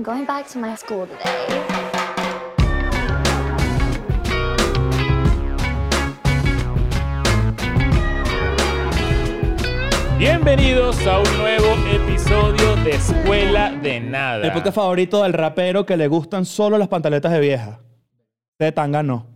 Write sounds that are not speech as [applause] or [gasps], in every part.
I'm going back to my school today. Bienvenidos a un nuevo episodio de Escuela de Nada. El podcast favorito del rapero que le gustan solo las pantaletas de vieja. De tanga no.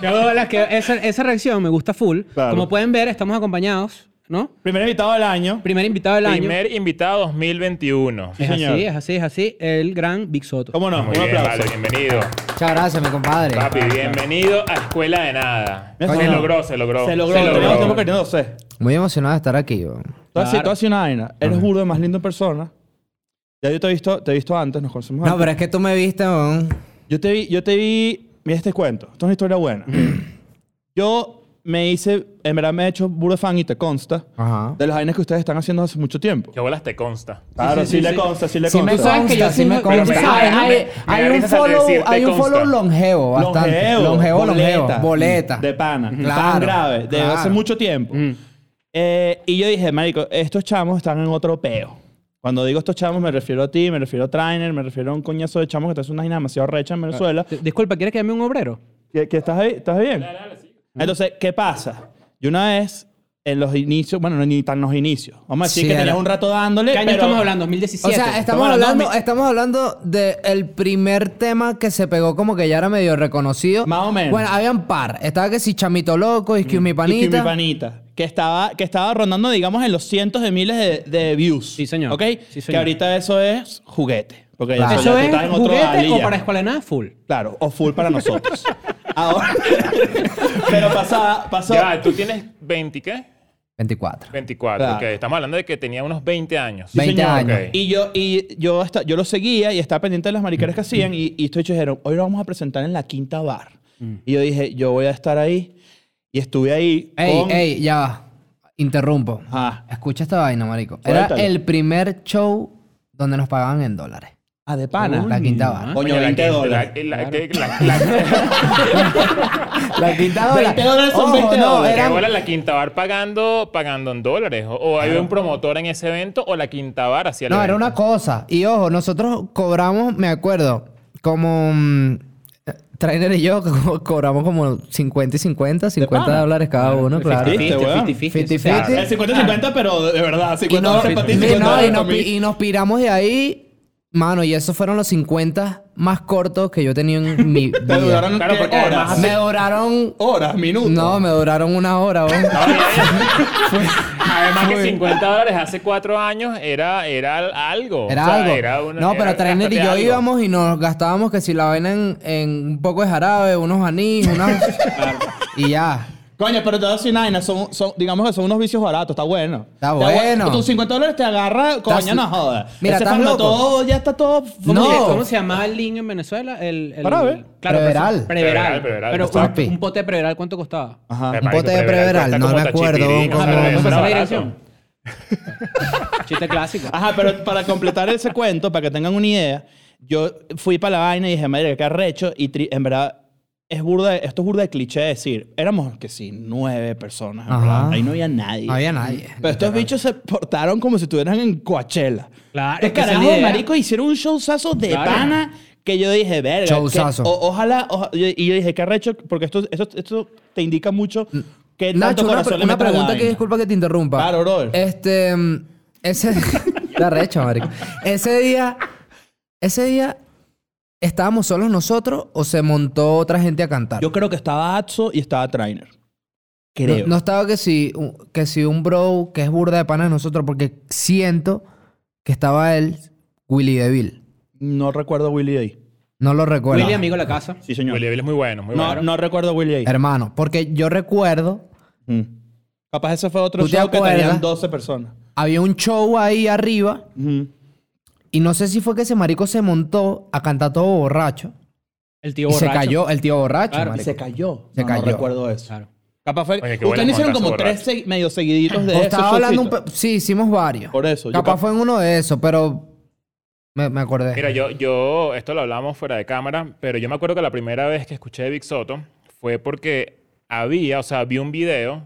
Yo, la que, esa, esa reacción me gusta full. Claro. Como pueden ver, estamos acompañados, ¿no? Primer invitado del año. Primer invitado del año. Primer invitado 2021. Es señor. así, es así, es así. El gran Big Soto. ¿Cómo no? Muy Un bien, aplauso. vale, bienvenido. Muchas gracias, mi compadre. Papi, bienvenido a Escuela de Nada. Coño. Se logró, se logró. Se logró. Se Teníamos logró. tiempo queriéndose. Muy emocionado de estar aquí. weón. Tú has Claro. sido una vaina. Eres burdo de más lindo en persona. Ya yo te he visto, te he visto antes, nos conocemos No, antes. pero es que tú me viste, weón. Yo te vi, yo te vi. Mira este cuento. Esto es una historia buena. [clears throat] yo me hice, en verdad me he hecho burdo de fan y te consta Ajá. de las vainas que ustedes están haciendo hace mucho tiempo. ¿Qué bolas te consta? Claro, sí, sí, le sí. consta, sí le Sí me consta. sabes que yo sí me consta. pero me- Hay, me- hay- me hay da un follow, decir, te hay un consta. follow longevo, bastante. Longevo, longevo, longevo. boleta. Boleta. De pana. Tan Claro, grave. De claro. hace mucho tiempo. Eh, y yo dije, marico, estos chamos están en otro peo. Cuando digo estos chamos me refiero a ti, me refiero a Trainer, me refiero a un coñazo de chamos que te hacen una vaina demasiado recha en Venezuela. D- Disculpa, ¿quieres que llame un obrero? ¿Que, que estás, ahí? ¿Estás bien? Entonces, ¿qué pasa? Yo una vez, en los inicios, bueno, no ni tan los inicios. Vamos a decir Sí, que era- tenías un rato dándole, ¿Qué año pero... estamos hablando? O 2017. sea, estamos Estamos hablando, hablando de mi- estamos hablando del primer tema que se pegó como que ya era medio reconocido. Más o menos. Bueno, habían par. Estaba que si Chamito Loco, Excuse Me Y que Panita. mi panita. Que estaba, que estaba rondando, digamos, en los cientos de miles de, de views. Sí, señor. ¿Ok? Sí, Que señor. ahorita eso es juguete. Porque Claro. ya ¿Eso tú es estás en otro juguete o ya. para escuela de nada? Full. Claro, o full para nosotros. [laughs] Ahora. pero pasaba, pasó. Ya, ¿tú tienes 20 qué? 24. 24. Claro. ok. Estamos hablando de que tenía unos 20 años. Sí, 20 señor. años. Ok. Y yo, y yo, hasta, yo lo seguía y estaba pendiente de las mariqueras que hacían. Y, y estos dijeron, hoy lo vamos a presentar en la quinta bar. Y yo dije, yo voy a estar ahí. Y estuve ahí. Ey, con... ey, ya va. Interrumpo. Ajá. Escucha esta vaina, marico. Era Suéltalo. el primer show donde nos pagaban en dólares. Ah, de pana. La quinta bar. Coño, Oye, la 20 que- dólares. la- [laughs] la- quinta dólar. 20 dólares son Ojo, 20 no, dólares. ¿Qué eran- la Quinta Bar pagando, pagando en dólares? ¿O, o hay un promotor en ese evento o la Quinta Bar hacía No, era una cosa. Y ojo, nosotros cobramos, me acuerdo, como... mm, Trainer y yo [laughs] co- cobramos como 50 y 50, 50 pana? dólares cada uno, claro. ¿Viste, weón? 50-50. 50-50. El 50-50, pero de verdad. 50 Y, no- dólares para ti, y 50 no, y dólares nos para mí. pi- y nos piramos de ahí, mano, y esos fueron los 50 más cortos que yo tenía en mi [laughs] Te vida. duraron Claro, ¿qué? porque horas. además Me duraron... Horas, minutos. No, me duraron una hora. weón. No, ya, ya. Además que 50 dólares hace cuatro años era, era algo. Era O sea, algo. era una- no, pero Trainer y yo algo. íbamos y nos gastábamos que si la vaina en, en un poco de jarabe, unos anís, unas... [laughs] y ya. Coño, pero te voy a decir nada, son, son, digamos que son unos vicios baratos, está bueno. Está bueno. Tus 50 dólares te agarra, coño, Estás- no jodas. Mira, Ese ¿estás loco? todo, ya está todo... No. ¿Cómo, ¿Cómo se llamaba el link en Venezuela? El, el Parabe. Claro, Preveral. pero- Preveral. Preveral, Preveral. Pero Papi. un, un pote de Preveral, ¿cuánto costaba? Ajá. Un pote de Preveral, no me acuerdo, pero ¿Cómo la dirección? Chiste clásico. Ajá, pero para completar ese cuento, para que tengan una idea, yo fui para la vaina y dije, madre, qué arrecho. Y tri- en verdad, es burda, esto es burda de cliché decir. Éramos, que sí, nueve personas, en Ajá. verdad. Ahí no había nadie. No había nadie. Pero estos bichos se portaron como si estuvieran en Coachella. Claro, Estos es que esa es la carajos, idea. marico, hicieron un showzazo de Claro. pana que yo dije, verga. que- Showzazo. o- ojalá, oja- y yo dije, qué arrecho, porque esto, esto, esto te indica mucho que tanto Nacho, una, corazón pre- le una la pregunta que disculpa que te interrumpa. Claro, brother. Este, mm, ese [laughs] está recho, marico. Ese día, ese día estábamos solos nosotros o se montó otra gente a cantar. Yo creo que estaba Atso y estaba Trainer. Creo. no estaba que si un- que si un bro que es burda de pana de nosotros porque siento que estaba él Willy DeVille. No recuerdo a Willy ahí. No lo recuerdo. Willy, amigo de la casa. Sí, señor. Willy Bill es muy bueno, muy no, bueno. no recuerdo a Willy ahí. Hermano, porque yo recuerdo Mm. Capaz ese fue otro ¿Tú te show que tenían 12 personas. había un show ahí arriba. Y no sé si fue que ese marico se montó a cantar todo borracho El tío y se borracho. cayó el tío borracho, Claro, marico. se cayó. Se no, cayó. No recuerdo eso. Claro. Capaz fue. Oye, Ustedes hicieron como tres segui- medio seguiditos de eso. estaba hablando un Sí, hicimos varios. Por eso, Capaz cap- fue en uno de esos, pero me, me acordé. Mira, yo, yo, esto lo hablamos fuera de cámara, pero yo me acuerdo que la primera vez que escuché de Big Soto fue porque había, o sea, vi un video,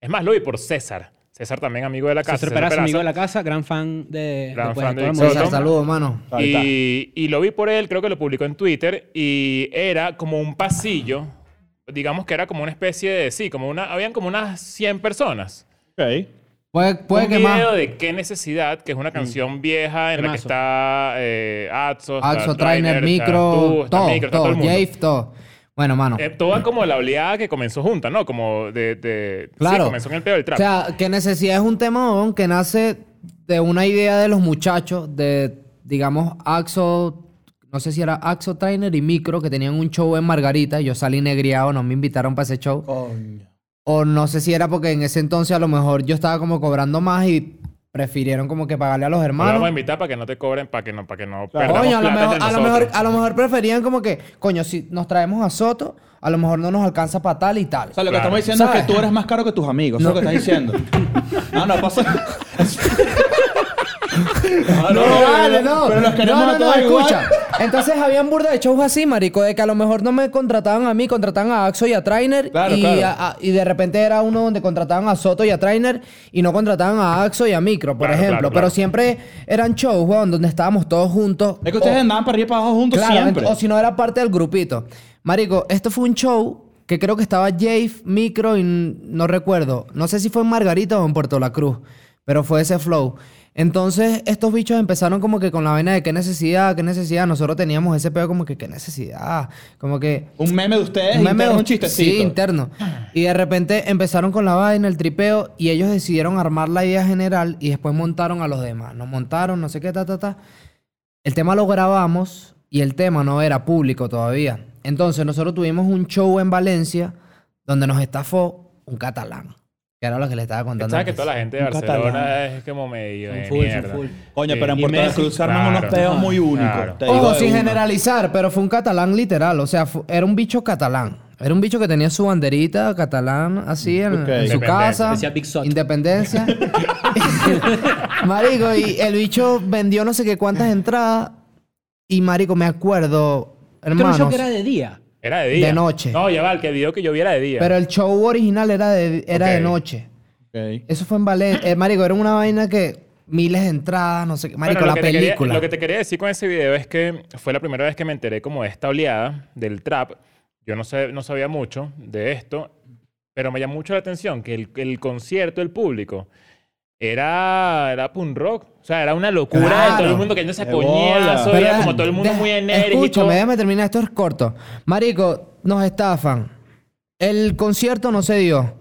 es más, lo vi por César. César también amigo de la casa. César César Peraza, Peraza. amigo de la casa, gran fan de... Gran fan de. Soto. César, saludos, mano. Y, y lo vi por él, creo que lo publicó en Twitter, y era como un pasillo, digamos que era como una especie de, sí, como una, habían como unas 100 personas. Ok. Puede, puede un que video más. de Qué Necesidad, que es una canción vieja en la que está eh, Axo, está Axo, Trainer, está micro, tú, está todo, Micro, está todo, el mundo. Jave, todo. Bueno, mano. Eh, toda como la oleada que comenzó junta, ¿no? Como de... de Claro. Sí, comenzó en el pedo del trap. O sea, que necesidad es un tema que nace de una idea de los muchachos, de, digamos, Axo, no sé si era Axo Trainer y Micro, que tenían un show en Margarita. Yo salí negriado, no me invitaron para ese show. Coño. O no sé si era porque en ese entonces a lo mejor yo estaba como cobrando más y prefirieron como que pagarle a los Lo hermanos. vamos a invitar para que no te cobren, para que no, para que no Claro. perdamos Coño, a lo, plata mejor, a, lo mejor, a lo mejor preferían como que, coño, si nos traemos a Soto, a lo mejor no nos alcanza para tal y tal. O sea, lo que estamos diciendo es que tú eres más caro que tus amigos. Eso es lo que estás diciendo. [laughs] no, no pasa. [laughs] No, vale, no. Pero los queremos no, no, a todos no, escucha. Entonces habían burda de shows así, marico, de que a lo mejor no me contrataban a mí, contrataban a Axo y a Trainer. Claro, y, claro. a- a- y de repente era uno donde contrataban a Soto y a Trainer y no contrataban a Axo y a Micro, por Claro, ejemplo. Pero siempre eran shows, weón, donde estábamos todos juntos. Es que ustedes O- andaban para arriba y para abajo juntos siempre. o si no era parte del grupito. Marico, esto fue un show que creo que estaba Jave, Micro y no recuerdo. No sé si fue en Margarita o en Puerto La Cruz, pero fue ese flow. Entonces, estos bichos empezaron como que con la vaina de qué necesidad, qué necesidad. Nosotros teníamos ese pedo como que qué necesidad. Como que Un meme de ustedes, un meme interno, de- un chistecito. Sí, interno. Y de repente empezaron con la vaina, el tripeo, y ellos decidieron armar la idea general y después montaron a los demás. Nos montaron, no sé qué, ta, ta, ta. El tema lo grabamos y el tema no era público todavía. Entonces nosotros tuvimos un show en Valencia donde nos estafó un catalán. Que era lo que le estaba contando. ¿Sabes que antes. toda la gente de Barcelona catalán. es como medio de full, mierda? full. Coño, Sí. pero en Puerto de Messi. Cruz arman Claro. unos pedos muy únicos. Claro. Ojo, sin generalizar, pero fue un catalán literal. O sea, era un bicho catalán. Era un bicho que tenía su banderita catalán así en, Ok. en su casa. Decía Big Sot. Independencia. [laughs] marico, y el bicho vendió no sé qué cuántas entradas. Y marico, me acuerdo, Era un show hermanos. que era de día. Era de día. De noche. No, ya va, el que vio que yo viera de día. Pero el show original era de, era de noche. Eso fue en Valencia. Eh, marico, era una vaina que miles de entradas, no sé qué. Marico, Bueno, la quería- película. lo que te quería decir con ese video es que fue la primera vez que me enteré como de esta oleada del trap. Yo no, sé, no sabía mucho de esto, pero me llamó mucho la atención que el, el concierto, el público, era, era punk rock. O sea, era una locura de todo el mundo que se Qué bola. coñazo, era como todo el mundo de- muy enérgico. Escúchame, déjame terminar. Esto es corto. Marico, nos estafan. El concierto no se dio.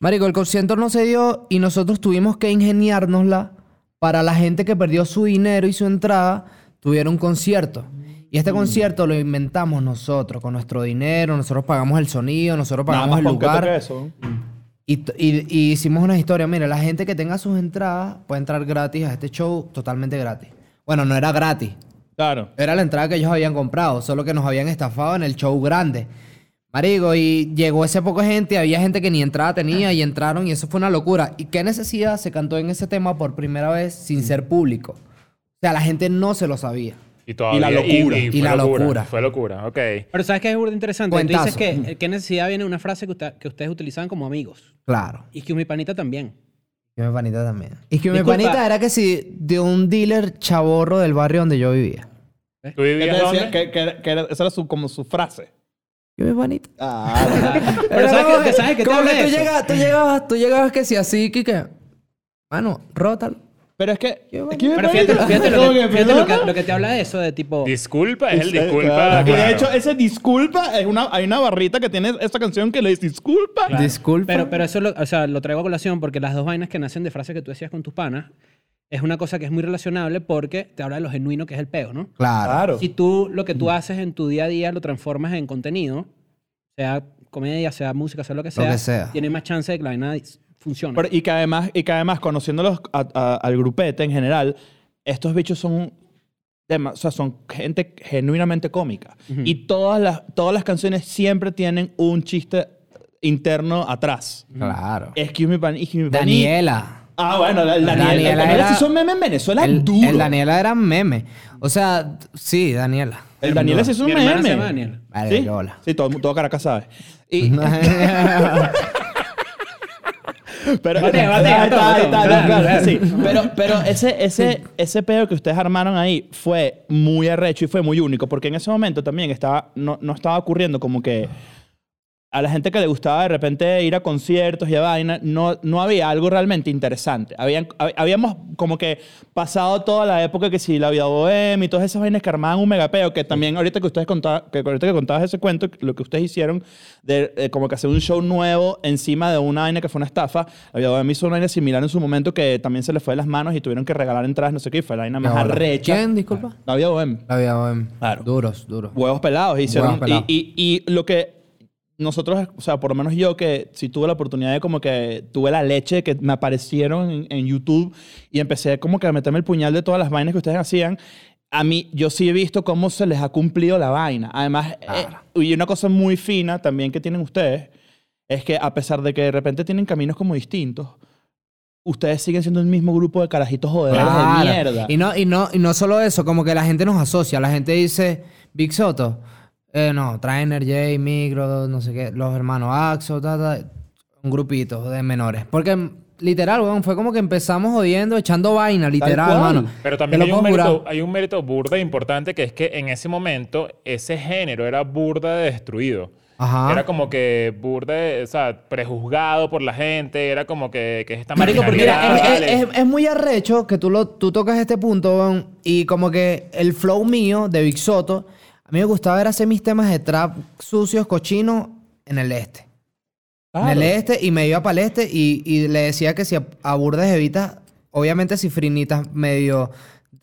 Marico, el concierto no se dio y nosotros tuvimos que ingeniárnosla para la gente que perdió su dinero y su entrada tuviera un concierto. Y Mm. este concierto lo inventamos nosotros, con nuestro dinero. Nosotros pagamos el sonido, nosotros Nada pagamos más el lugar. Y, y- y hicimos una historia. Mira, la gente que tenga sus entradas puede entrar gratis a este show totalmente gratis. Bueno, no era gratis. Claro. Era la entrada que ellos habían comprado, solo que nos habían estafado en el show grande. Marico, y llegó ese poco gente, había gente que ni entrada tenía y entraron y eso fue una locura. ¿Y qué necesidad se cantó en ese tema por primera vez sin ser público? O sea, la gente no se lo sabía. Y, todavía, Y la locura. Y la locura. Fue locura, ok. Pero ¿sabes qué es burda interesante? Tú dices Cuentazo. que eh, qué necesidad viene una frase que, usted- que ustedes utilizaban como amigos. Claro. Y que mi panita también. Y mi panita también. Y que mi Disculpa. panita era que si de un dealer chaborro del barrio donde yo vivía. ¿Tú ¿Qué te vivías dónde? Que, que- que era- esa era su, como su frase. Y mi panita. [laughs] Pero Era ¿sabes como qué- ¿sabes te como habla que tú llegas, tú llegabas, tú llegabas que si así, que Mano, rótalo. Pero es que... Qué Pero fíjate, fíjate lo que, fíjate lo que- perdona. lo que te habla de eso, de tipo... Disculpa, es el Sí, disculpa. claro. Y de claro. hecho, ese disculpa, es una, hay una barrita que tiene esta canción que le dice disculpa. Disculpa. Pero, pero eso lo, o sea, lo traigo a colación porque las dos vainas que nacen de frases que tú decías con tus panas es una cosa que es muy relacionable porque te habla de lo genuino que es el peo, ¿no? Claro. Claro. Si tú lo que tú haces en tu día a día lo transformas en contenido, sea comedia, sea música, sea lo que sea, que sea. tiene más chance de que la vaina funcione. Pero- y que además, y que además conociéndolos a- a- al grupete en general, estos bichos son, o sea, son gente genuinamente cómica. Y todas las, todas las canciones siempre tienen un chiste interno atrás. Claro. Excuse me, pan, excuse me, pan, Daniela. Ah, bueno, la- el Daniela. Daniela el Daniela era- sí son memes en Venezuela El, duro. el Daniela era meme. O sea, sí, Daniela. El Daniela sí es un Mi hermana meme. se llama Daniela. Vale, ¿Sí? Sí, todo, todo Caracas sabe. Y, [laughs] [laughs] Pero, Bate, bate, Ahí está, ahí bate, está, bate. claro, Claro. Pero, [laughs] [laughs] pero ese, ese, ese pedo que ustedes armaron ahí fue muy arrecho y fue muy único, porque en ese momento también estaba, no, no estaba ocurriendo como que a la gente que le gustaba de repente ir a conciertos y a vaina, no, no había algo realmente interesante. Habían, hab- habíamos como que pasado toda la época que si la vida bohemia y todas esas vainas que armaban un megapeo, que también ahorita que ustedes contaban, que ahorita que contabas ese cuento, lo que ustedes hicieron de eh, como que hacer un show nuevo encima de una vaina que fue una estafa, la vida bohemia hizo una vaina similar en su momento que también se les fue de las manos y tuvieron que regalar entradas, no sé qué, y fue la vaina más bola. arrecha. ¿Quién? Disculpa. La vida bohemia. La vida, weón. Claro. Duros, duros. Huevos pelados. Hicieron, Huevos pelados. Y, y, y lo que nosotros, o sea, por lo menos yo que sí tuve la oportunidad de como que tuve la leche que me aparecieron en, en YouTube y empecé como que a meterme el puñal de todas las vainas que ustedes hacían. A mí, yo sí he visto cómo se les ha cumplido la vaina. Además, eh, y una cosa muy fina también que tienen ustedes es que a pesar de que de repente tienen caminos como distintos, ustedes siguen siendo el mismo grupo de carajitos joderos Claro. de mierda. Y no, y, no, y no solo eso, como que la gente nos asocia. La gente dice, Big Soto, eh, no, Trainer, J, Micro, no sé qué, los hermanos Axo, ta, ta, un grupito de menores. Porque literal, weón, fue como que empezamos jodiendo, echando vaina, literal, hermano. Pero también hay un, mérito, hay un mérito burda importante que es que en ese momento ese género era burda de destruido. Ajá. Era como que burda, de- o sea, prejuzgado por la gente, era como que, que es esta Marico, porque mira, es, es- es- es muy arrecho que tú, lo, tú tocas este punto, weón, y como que el flow mío de Big Soto, a mí me gustaba era hacer mis temas de trap sucios, cochinos, en el este. En el este, y me iba para el este, y, y le decía que si a, a burdas evitas, obviamente cifrinitas medio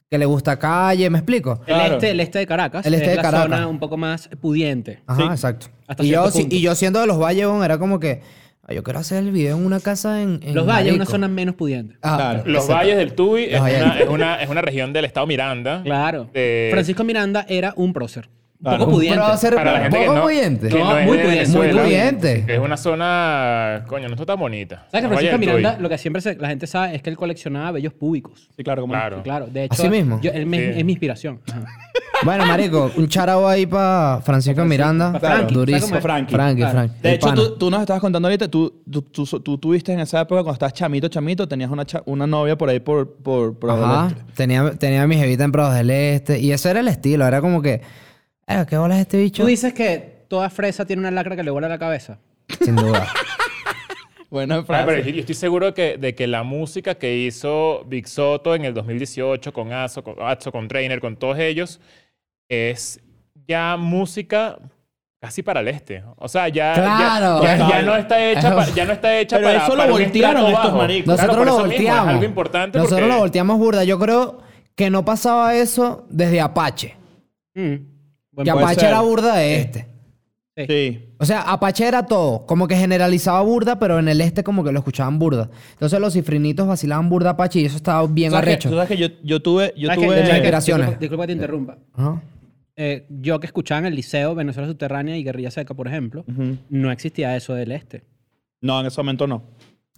que le gusta calle, ¿me explico? El, Claro. este, el este de Caracas El este es de la Caracas. zona un poco más pudiente. Ajá, Sí. exacto. Hasta Y yo, si- punto. y yo siendo de los Valles, weón, era como que, "Ay, yo quiero hacer el video en una casa en, en Los Valles es una Marico". zona menos pudiente. Ah, Claro. Los exacto. Valles del Tuy es una, es, una, es una región del estado Miranda. Claro. de- Francisco Miranda era un prócer. Poco pudiente. Pero ser para la gente que poco no, pudiente. que No, no es muy de pudiente, Venezuela, muy pudiente. que Es una zona, coño, no está tan bonita. ¿Sabes que Francisco. Miranda, lo que siempre se- la gente sabe es que él coleccionaba bellos públicos. Sí, claro, como. Claro. Claro, de hecho. ¿Así mismo? yo- él me- Sí. es mi inspiración. Ajá. [laughs] Bueno, marico, un charao ahí para Francisco Miranda. pa' Frankie. ¿Sabes Durísimo. es? Frankie. Frankie, Claro. Frankie. De El hecho, pana. tú, tú nos estabas contando ahorita, tú, tú, tú, tú tuviste en esa época cuando estabas chamito, chamito, tenías una, cha- una novia por ahí por, por, por Ajá. Adolescente. Tenía, tenía mi jevita en Prados del Este. Y ese era el estilo. Era como que, "Eh, ¿qué bolas este bicho? Tú dices que toda fresa tiene una lacra que le vuela la cabeza. Sin duda. [laughs] Buena Ah, frase. pero yo estoy seguro que, de que la música que hizo Big Soto en el 2018 con Azo, con, Atzo, con Trainer, con todos ellos, es ya música casi para el este. O sea, ya, ya- Claro. ya, ya Total. no está hecha, pa- ya no está hecha Pero para, eso lo para voltearon estos maricos. Claro, Nosotros por lo eso mismo, volteamos. es algo importante Nosotros porque- lo volteamos burda. Yo creo que no pasaba eso desde Apache. Mm. Que Apache era burda de este. Sí. O sea, Apache era todo. Como que generalizaba burda, pero en el este como que lo escuchaban burda. Entonces los cifrinitos vacilaban burda Apache y eso estaba bien ¿Sabes que, arrecho. tú sabes que yo, yo tuve... Yo tuve inspiraciones. Disculpa, disculpa que te interrumpa. Ajá. Eh, yo que escuchaba en el liceo Venezuela Subterránea y Guerrilla Seca, por ejemplo, no existía eso del este. No, en ese momento no.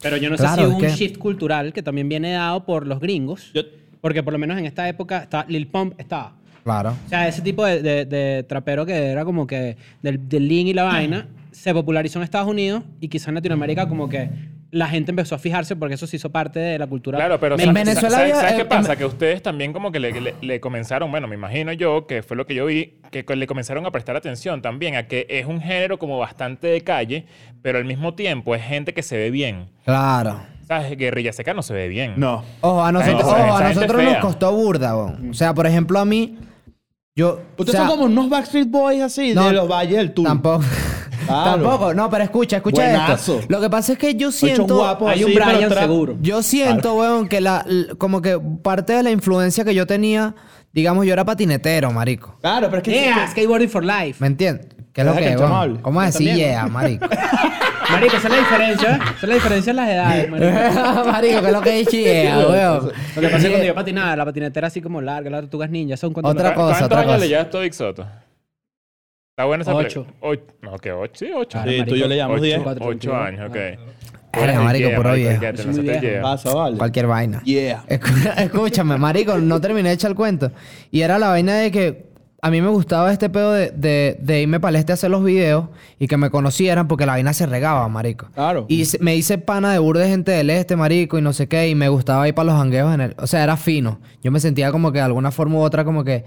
Pero yo no Claro, sé si hubo un que- shift cultural que también viene dado por los gringos. Yo- Porque por lo menos en esta época está, Lil Pump estaba. Claro. O sea, ese tipo de, de- de trapero que era como que del, del lean y la vaina se popularizó en Estados Unidos y quizás en Latinoamérica como que la gente empezó a fijarse porque eso se hizo parte de la cultura. Claro, pero En ¿sabes- Venezuela ¿sabes, había- ¿sabes qué en- pasa? en- Que ustedes también como que le, le- le comenzaron, bueno, me imagino yo, que fue lo que yo vi, que le comenzaron a prestar atención también a que es un género como bastante de calle, pero al mismo tiempo es gente que se ve bien. Claro. ¿Sabes? Guerrilla Seca no se ve bien. No. Ojo, a nosotros, ojo, a nos costó burda. O sea, por ejemplo, a mí, yo. Ustedes o sea, son como unos Backstreet Boys así, No, de los Valles del Tuy. Tampoco. Claro. [laughs] Tampoco. No, pero escucha, escucha Buenazo. esto. Lo que pasa es que yo siento. guapos Hay un pero Brian seguro. Yo siento, weón, que la, como que parte de la influencia que yo tenía, digamos, yo era patinetero, marico. Claro, pero es que... Yeah, skateboarding for life. ¿Me entiendes? ¿Qué es lo que que weón? ¿Cómo es decir también. yeah, marico? [laughs] Marico, esa es la diferencia. ¿eh? Esa es la diferencia en las edades, [laughs] marico. marico, ¿qué es lo que es weón? [laughs] Lo que pasa es que cuando yo patinaba, la patinetera así como larga, las tortugas ninja, son cuando Otra ¿Cu- cosa, ¿Cuántos otra años cosa. le llevas Big Soto? Está buena esa Ocho. Ocho. No, que ocho. Sí, ocho. Sí, tú y yo le llamamos Ocho, 10. Cuatro, ocho años, ok. Verga, marico, puro marico, viejo. Cualquier vaina. Yeah. [laughs] Escúchame, marico, no terminé de echar el cuento. Y era la vaina de que a mí me gustaba este pedo de, de, de irme para el este a hacer los videos y que me conocieran porque la vaina se regaba, marico. Claro. Y se- me hice pana de burda de gente del este, marico, y no sé qué, y me gustaba ir para los jangueos en el... O sea, era fino. Yo me sentía como que de alguna forma u otra como que...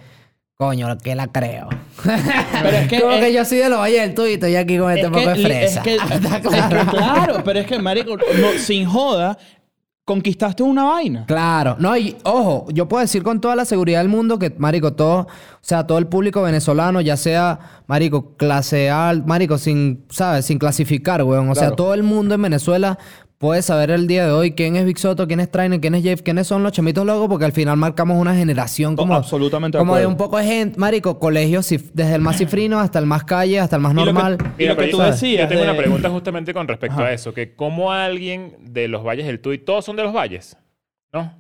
Coño, que la creo. [laughs] Pero es que- como es- que yo soy de los valles del y estoy aquí con este Es poco de fresa. Es que, [laughs] Está es que, claro. claro, pero es que, marico, no, sin joda, conquistaste una vaina. Claro, no, y ojo, yo puedo decir con toda la seguridad del mundo que, marico, todo, o sea, todo el público venezolano, ya sea, marico, clase marico, sin, ¿sabes? Sin clasificar, weón. O sea, todo el mundo en Venezuela puede saber el día de hoy quién es Big Soto, quién es Trainer, quién es Jeff, quiénes son los chamitos locos, porque al final marcamos una generación como... absolutamente de Como de acuerdo. un poco de gente, marico, colegios, desde el más cifrino hasta el más calle, hasta el más Y lo que- normal. y lo que pero tú yo- decías Yo tengo de- una pregunta justamente con respecto Ajá. a eso. Que cómo alguien de los valles del Tuy, todos son de los valles, ¿no?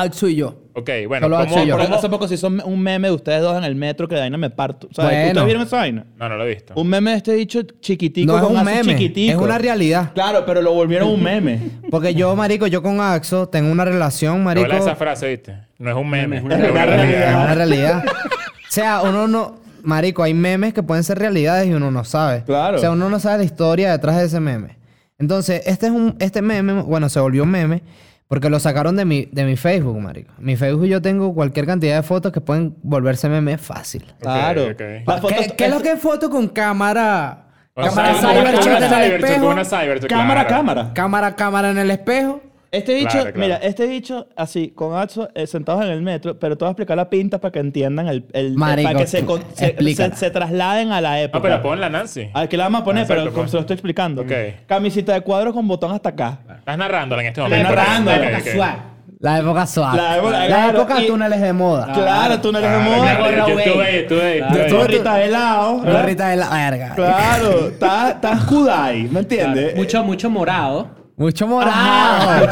Axo y yo. Ok, bueno, Solo ¿cómo, Axel y yo. Hace poco se hizo un meme de ustedes dos en el metro que de vaina me parto. ¿Sabes? Bueno. ¿Ustedes vieron esa vaina? No, no lo he visto. Un meme de este dicho chiquitico No es con un meme, chiquitico. es una realidad. Claro, pero lo volvieron un meme. [laughs] Porque yo, marico, yo con Axo tengo una relación, marico... Habla esa frase, ¿viste? No es un meme, Es es una una, realidad. Es una realidad. [laughs] o sea, uno no... Marico, hay memes que pueden ser realidades y uno no sabe. Claro. O sea, uno no sabe la historia detrás de ese meme. Entonces, este es un... Este meme, bueno, se volvió un meme porque lo sacaron de mi, de mi Facebook, marico. Mi Facebook yo tengo cualquier cantidad de fotos que pueden volverse meme fácil. Claro. ok. La foto- ¿Qué, qué es lo que es foto con cámara? Con cámara cyber- cyber con shot una en el cyber- espejo. con una cyber- Cámara, claro. cámara. Cámara, cámara en el espejo. Este bicho, Claro, claro. mira, este bicho así, con Axo, eh, sentados en el metro, pero te voy a explicar la pinta para que entiendan el... el- Marico, para que se, con- se, se- se trasladen a la época. No, pero ponla, Nancy. A ver, ¿qué le vamos a poner? Exacto, pero como se lo estoy explicando. Ok. Camisita de cuadros con botón hasta acá. Estás narrándola en este Estoy momento. narrándola. Ok, La época swag. La época suave. La época- La claro, época y- túneles de moda. Claro, tú no eres de Claro, moda. claro, Yo estuve ahí, estuve gorrita de helado. ¿verdad? Gorrita de la verga. Claro, está, está Kudai, ¿me entiendes? Mucho, mucho morado. Mucho Ah, morado.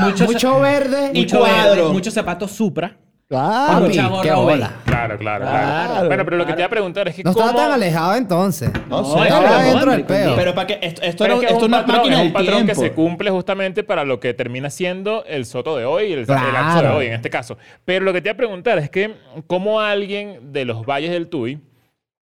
mucho, mucho, verde. Y mucho cuadro. verde, muchos zapatos Supra. Claro. Papi, mucha qué gorra bola. Claro, claro, claro. Claro. Bueno, pero lo que te iba a preguntar es que No cómo... estaba tan alejado entonces. No No, sé. estaba Estaba Pero, dentro del hombre, peo. Pero para que esto, esto, Pero es que es esto es un una patrón, máquina es del un patrón que tiempo. se cumple justamente para lo que termina siendo el soto de hoy, el, el Claro. Axo de hoy en este caso. Pero lo que te iba a preguntar es que cómo alguien de los valles del Tuy,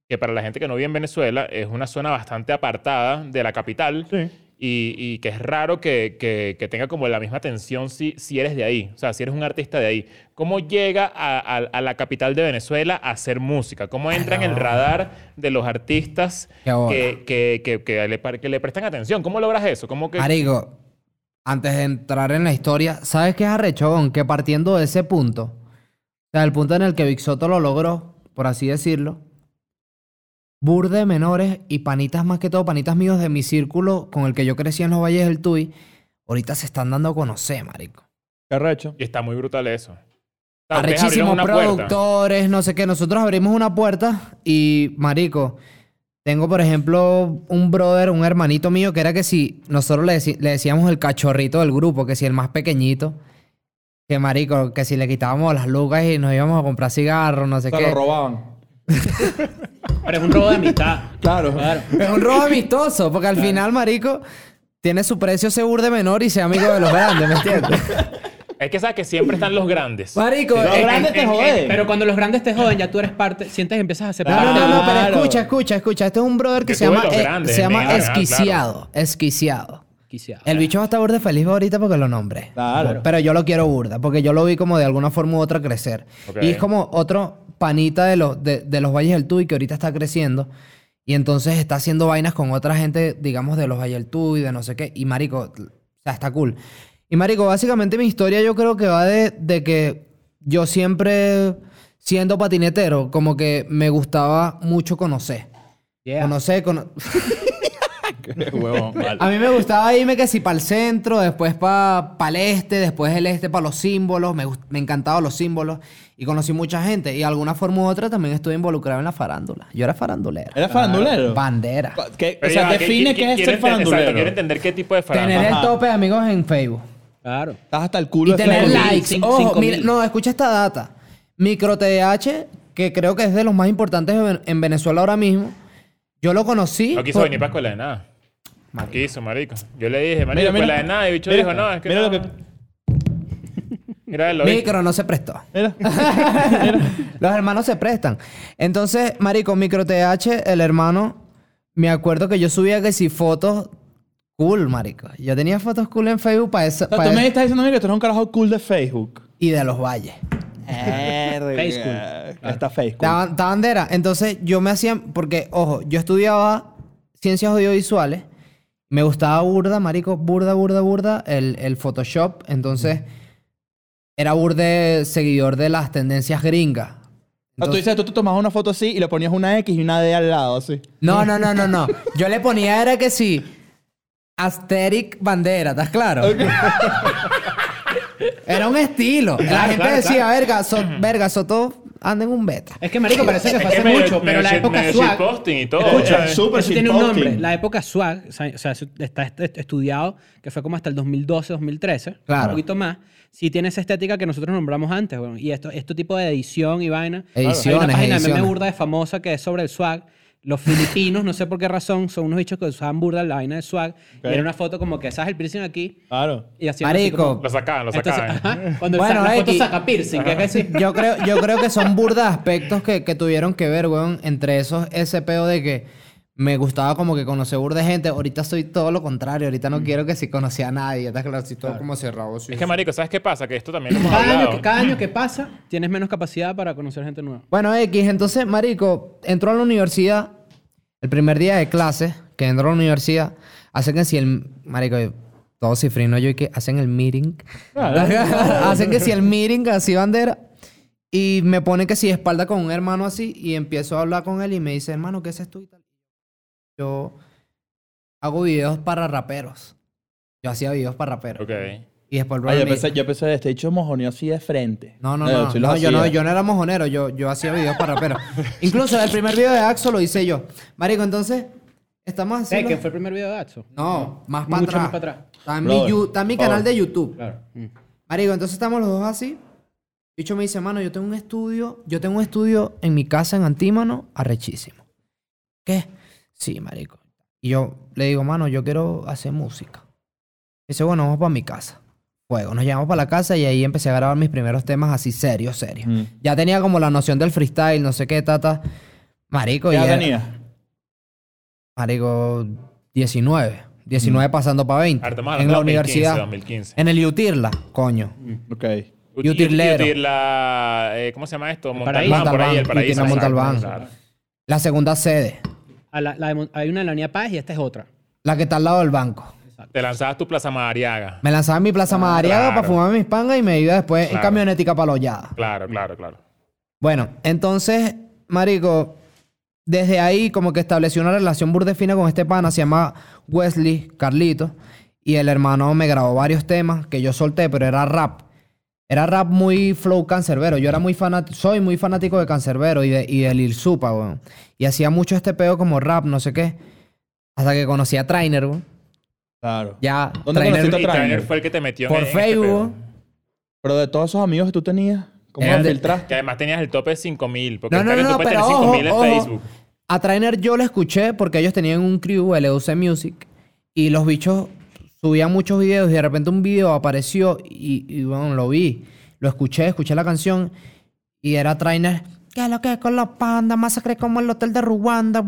que para la gente que no vive en Venezuela es una zona bastante apartada de la capital, Sí. Y, y que es raro que, que- que tenga como la misma atención si, si eres de ahí, o sea, si eres un artista de ahí. ¿Cómo llega a, a- a la capital de Venezuela a hacer música? ¿Cómo entra en el radar de los artistas que, le, par- que le prestan atención? ¿Cómo logras eso? ¿Cómo que... Marico, antes de entrar en la historia, ¿sabes qué es arrechón? Que partiendo de ese punto, o sea, el punto en el que Big Soto lo logró, por así decirlo, burde menores y panitas más que todo, panitas míos de mi círculo con el que yo crecí en los Valles del Tuy, ahorita se están dando a conocer, marico. Qué arrecho. Y está muy brutal eso. Arrechísimos puerta. productores, no sé qué. Nosotros abrimos una puerta y, marico, tengo, por ejemplo, un brother, un hermanito mío, que era que si nosotros le, le decíamos el cachorrito del grupo, que si el más pequeñito, que marico, que si le quitábamos las lucas y nos íbamos a comprar cigarros, no sé Se qué. lo robaban. Pero es un robo de amistad. Claro. Claro. Es un robo amistoso, porque al final, marico, tiene su precio seguro de menor y sea amigo de los grandes, ¿me entiendes? [laughs] Es que sabes que siempre están los grandes. Marico, Los en- grandes en- te en- joden. Pero cuando los grandes te joden, ya tú eres parte, sientes que empiezas a ser No, no, parte no, no, pero Claro. escucha, escucha, escucha. Este es un brother que se llama, eh, grandes, se llama Esquiciado. Esquiciado. Quisiera. El bicho va a estar burda feliz ahorita porque lo nombré. Claro. Pero yo lo quiero burda, porque yo lo vi como de alguna forma u otra crecer. Y es como otro panita de los, de, de los Valles del Tuy que ahorita está creciendo. Y entonces está haciendo vainas con otra gente, digamos, de los Valles del Tuy, de no sé qué. Y marico, o sea, está cool. Y marico, básicamente mi historia yo creo que va de, de que yo siempre, siendo patinetero, como que me gustaba mucho conocer. Yeah. Conocer, cono- [laughs] [laughs] huevón. [laughs] A mí me gustaba irme que si para el centro, después para el este, después el este para los símbolos. Me, me encantaban los símbolos. Y conocí mucha gente. Y de alguna forma u otra también estuve involucrado en la farándula. Yo era farandulero. ¿Eras farandulero? Bandera. ¿Qué- o Pero sea, ya va, define ¿qui- qué es ser ente- exacto, farandulero. quiero entender qué tipo de Tener farándula. el Ajá. tope de amigos en Facebook. Claro. Estás hasta el culo Y de tener Facebook. likes. Cinco- Ojo, cinco mira, mil. no, escucha esta data. Micro TDH, que creo que es de los más importantes en- en Venezuela ahora mismo. Yo lo conocí. No quiso por- venir para escuela de nada. Marico. Yo le dije, marico, Mira, mira. escuela de nada. Y el bicho Mira, dijo, no, es que mira no. lo que- [laughs] Mira, lo viste. Micro no se prestó. [laughs] Mira. Los hermanos se prestan. Entonces, marico, Micro TH, el hermano, me acuerdo que yo subía que si fotos cool, marico. Yo tenía fotos cool en Facebook para eso. O sea, pa' tú me estás diciendo a mí que tú eres un carajo cool de Facebook. Y de los valles. Facebook. Está Facebook. La, la bandera. Entonces, yo me hacía... Porque, ojo, yo estudiaba ciencias audiovisuales. Me gustaba burda, marico, burda, burda, burda, el, el Photoshop. Entonces, era burde seguidor de las tendencias gringas. Sea, tú Entonces- dices, tú te tomabas una foto así y le ponías una X y una D al lado, así. No, no, no, no, no. Yo le ponía era que sí. Asterix bandera, ¿estás claro? Era un estilo. La gente claro, decía, claro. verga, so, verga, Soto anda en un beta. Es que, marico, parece que fue hace mucho, pero la época swag... shitposting y todo. Escucha, súper tiene un nombre. La época swag, o sea, está est- estudiado, que fue como hasta el 2012, 2013. Claro. Un poquito más. Sí tiene esa estética que nosotros nombramos antes, weón. Y esto, este tipo de edición y vaina. Hay Ediciones, una página de meme ediciones. burda de famosa que es sobre el swag. Los filipinos, no sé por qué razón, son unos bichos que usaban burda la vaina de swag. Y era una foto como que, ¿sabes? El piercing aquí. Claro. Y así Marico. como- Lo sacaban, lo Entonces, sacaban. ajá, cuando Bueno, la foto saca piercing, que es que sí. Yo creo, yo creo que son burdas [laughs] aspectos que, que tuvieron que ver, weón. Entre esos, ese peo de que me gustaba como que conocer burda de gente. Ahorita soy todo lo contrario. Ahorita no quiero que si conocía a nadie. Está claro, si todo como cerrado. Es que, marico, ¿sabes qué pasa? Que esto también lo hemos Cada año, que, cada año que pasa, tienes menos capacidad para conocer gente nueva. Bueno, X, entonces, marico, entró a la universidad, el primer día de clase, que entró a la universidad, hacen que si el, marico, todo cifrino yo y que hacen el meeting, [laughs] hacen que si el meeting, así bandera, y me ponen que si espalda con un hermano así, y empiezo a hablar con él y me dice, hermano, ¿qué haces tú y tal? Yo hago videos para raperos. Yo hacía videos para raperos. Ok. Y después el Ah, yo pensé, yo pensé, este dicho mojoneó así de frente. no, no, Eh, no. los no, yo no, yo no era mojonero, yo, yo hacía videos para raperos. Incluso el primer video de Axo lo hice yo. Marico, entonces, estamos ¿Sabes haciendo... que fue el primer video de Atso? No, más para Mucho atrás. más para atrás. Está en, mi, yu- está en mi por canal de YouTube. Claro. Mm. Marico, entonces estamos los dos así. Bicho me dice, mano, yo tengo un estudio, yo tengo un estudio en mi casa en Antímano, arrechísimo. ¿Qué? Sí, marico. Y yo le digo, mano, yo quiero hacer música. Dice, bueno, vamos para mi casa. Fuego, nos llevamos para la casa y ahí empecé a grabar mis primeros temas así serios, serios. Mm. Ya tenía como la noción del freestyle, no sé qué, tata. Marico, ¿Qué y edad era- tenías? Marico, 19. 19 pasando para 20. Ahorita más en la 2015, universidad. 2015. En el Utirla, coño. Ok. Uti- Utilero. Uti- la, eh, ¿Cómo se llama esto? paraíso. Montalbán, por ahí, el Montalbán, paraíso. Exacto, Montalbán. La segunda sede. A la- la de Mon- hay una en la Avenida Paz y esta es otra. La que está al lado del banco. Te lanzabas tu Plaza Madariaga. Me lanzaba mi plaza Madariaga claro. para fumarme mis pangas y me iba después en camionetica para la hollada. Claro, claro, claro. Bueno, entonces, marico, desde ahí como que establecí una relación burdefina con este pana, se llama Wesley Carlito, y el hermano me grabó varios temas que yo solté, pero era rap. Era rap muy flow cancerbero. Yo era muy fanático, soy muy fanático de cancerbero y de, y de Lil Supa, weón. Y hacía mucho este peo como rap, no sé qué. Hasta que conocí a Trainer, weón. Claro. Ya, ¿Dónde Trainer- conociste a Trainer Trainer? fue el que te metió por en, este Facebook. pedo. weón. Pero de todos esos amigos que tú tenías, ¿cómo los filtraste? Que además tenías el tope de 5000. Porque No, no, no, puedes pero tener ojo, 5000 en ojo. Facebook. A Trainer yo lo escuché porque ellos tenían un crew, LUC Music, y los bichos subían muchos videos y de repente un video apareció y, y, bueno, lo vi. Lo escuché, escuché la canción y era Trainer. ¿Qué es lo que es con los pandas? Masacre como el hotel de Ruanda.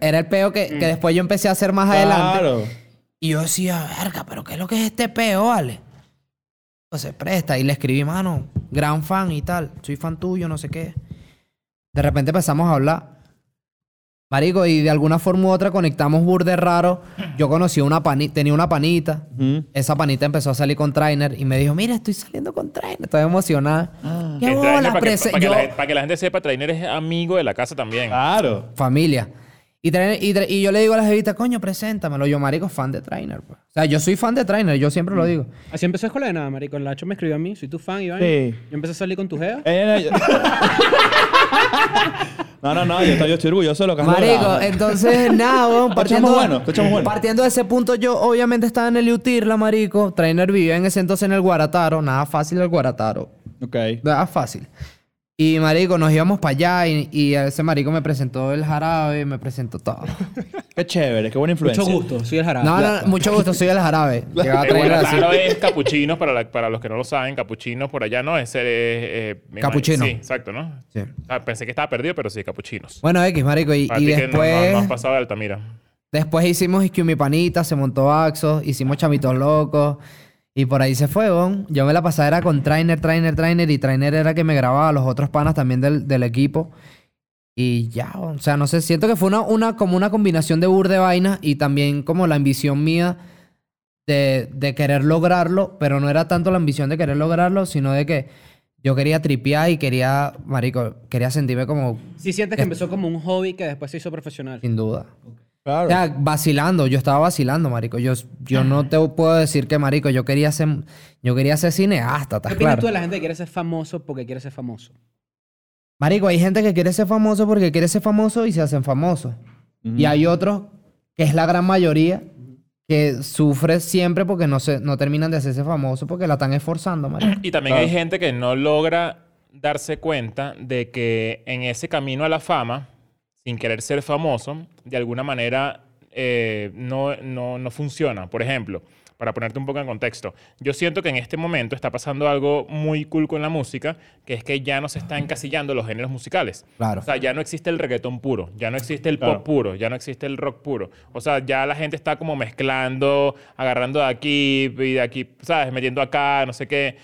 Era el peo que, que después yo empecé a hacer más adelante. Claro. Y yo decía, verga, pero ¿qué es lo que es este peo, vale? Pues se presta. Y le escribí, mano, gran fan y tal. Soy fan tuyo, no sé qué. De repente empezamos a hablar. Marico, y de alguna forma u otra conectamos burde raro. Yo conocí una panita, tenía una panita. Esa panita empezó a salir con Trainer y me dijo, mira, estoy saliendo con Trainer. Estoy emocionada. ¡Qué Que Trainer, bola! para, que, para que la, para que la gente sepa, Trainer es amigo de la casa también. Claro. Familia. Y, Trainer- y, tra- y yo le digo a la jevita, coño, preséntamelo. Yo, marico, fan de Trainer. pues. O sea, yo soy fan de Trainer, yo siempre lo digo. Así empezó Escuela de Nada, marico. El Lacho me escribió a mí. Soy tu fan, Iván. Sí. Yo empecé a salir con tu jeva. Eh, [laughs] No, [laughs] no, no, yo estoy, yo estoy orgulloso de lo que has Marico, logrado. entonces, [laughs] nada, weón, partiendo, bueno. partiendo de ese punto, yo obviamente estaba en el Utirla, marico. Trainer vivía en ese entonces en el Guarataro. Nada fácil el Guarataro. Ok. Nada fácil. Y marico, nos íbamos para allá y, y ese marico me presentó el jarabe, me presentó todo. Qué chévere, qué buena influencia. Mucho gusto, soy el jarabe. No, no, no, mucho gusto, soy el jarabe. [laughs] Llegaba a Eh, traer bueno, así. claro, es capuchinos, para, la- para los que no lo saben, capuchinos por allá no, ese es... eh, imagino- Capuchino. Sí, exacto, ¿no? Sí. Ah, pensé que estaba perdido, pero sí, capuchinos. Bueno, X, marico, y, después... no, no has pasado de Altamira. Después hicimos Isque mi panita, se montó Axo, hicimos chamitos locos. Y por ahí se fue. Yo me la pasaba era con Trainer, Trainer, Trainer. Y Trainer era que me grababa los otros panas también del, del equipo. Y ya, o sea, no sé, siento que fue una, una, como una combinación de bur de vainas y también como la ambición mía de, de querer lograrlo, pero no era tanto la ambición de querer lograrlo, sino de que yo quería tripear y quería, marico, quería sentirme como, Sí sientes que empezó como un hobby que después se hizo profesional. sin duda. Claro. O sea, vacilando, yo estaba vacilando, marico. Yo, yo no te puedo decir que, marico, yo quería ser, yo quería ser cineasta, ¿Qué ¿estás opinas claro? tú de la gente que quiere ser famoso porque quiere ser famoso? Marico, hay gente que quiere ser famoso porque quiere ser famoso y se hacen famosos. Y hay otros, que es la gran mayoría, que sufre siempre porque no, se, no terminan de hacerse famosos porque la están esforzando, marico. Y también hay gente que no logra darse cuenta de que en ese camino a la fama, sin querer ser famoso, de alguna manera eh, no, no, no funciona. Por ejemplo, para ponerte un poco en contexto, yo siento que en este momento está pasando algo muy cool con la música, que es que ya no se están encasillando los géneros musicales. Claro. O sea, ya no existe el reggaetón puro, ya no existe el Claro. pop puro, ya no existe el rock puro. O sea, ya la gente está como mezclando, agarrando de aquí y de aquí, ¿sabes? Metiendo acá, no sé qué.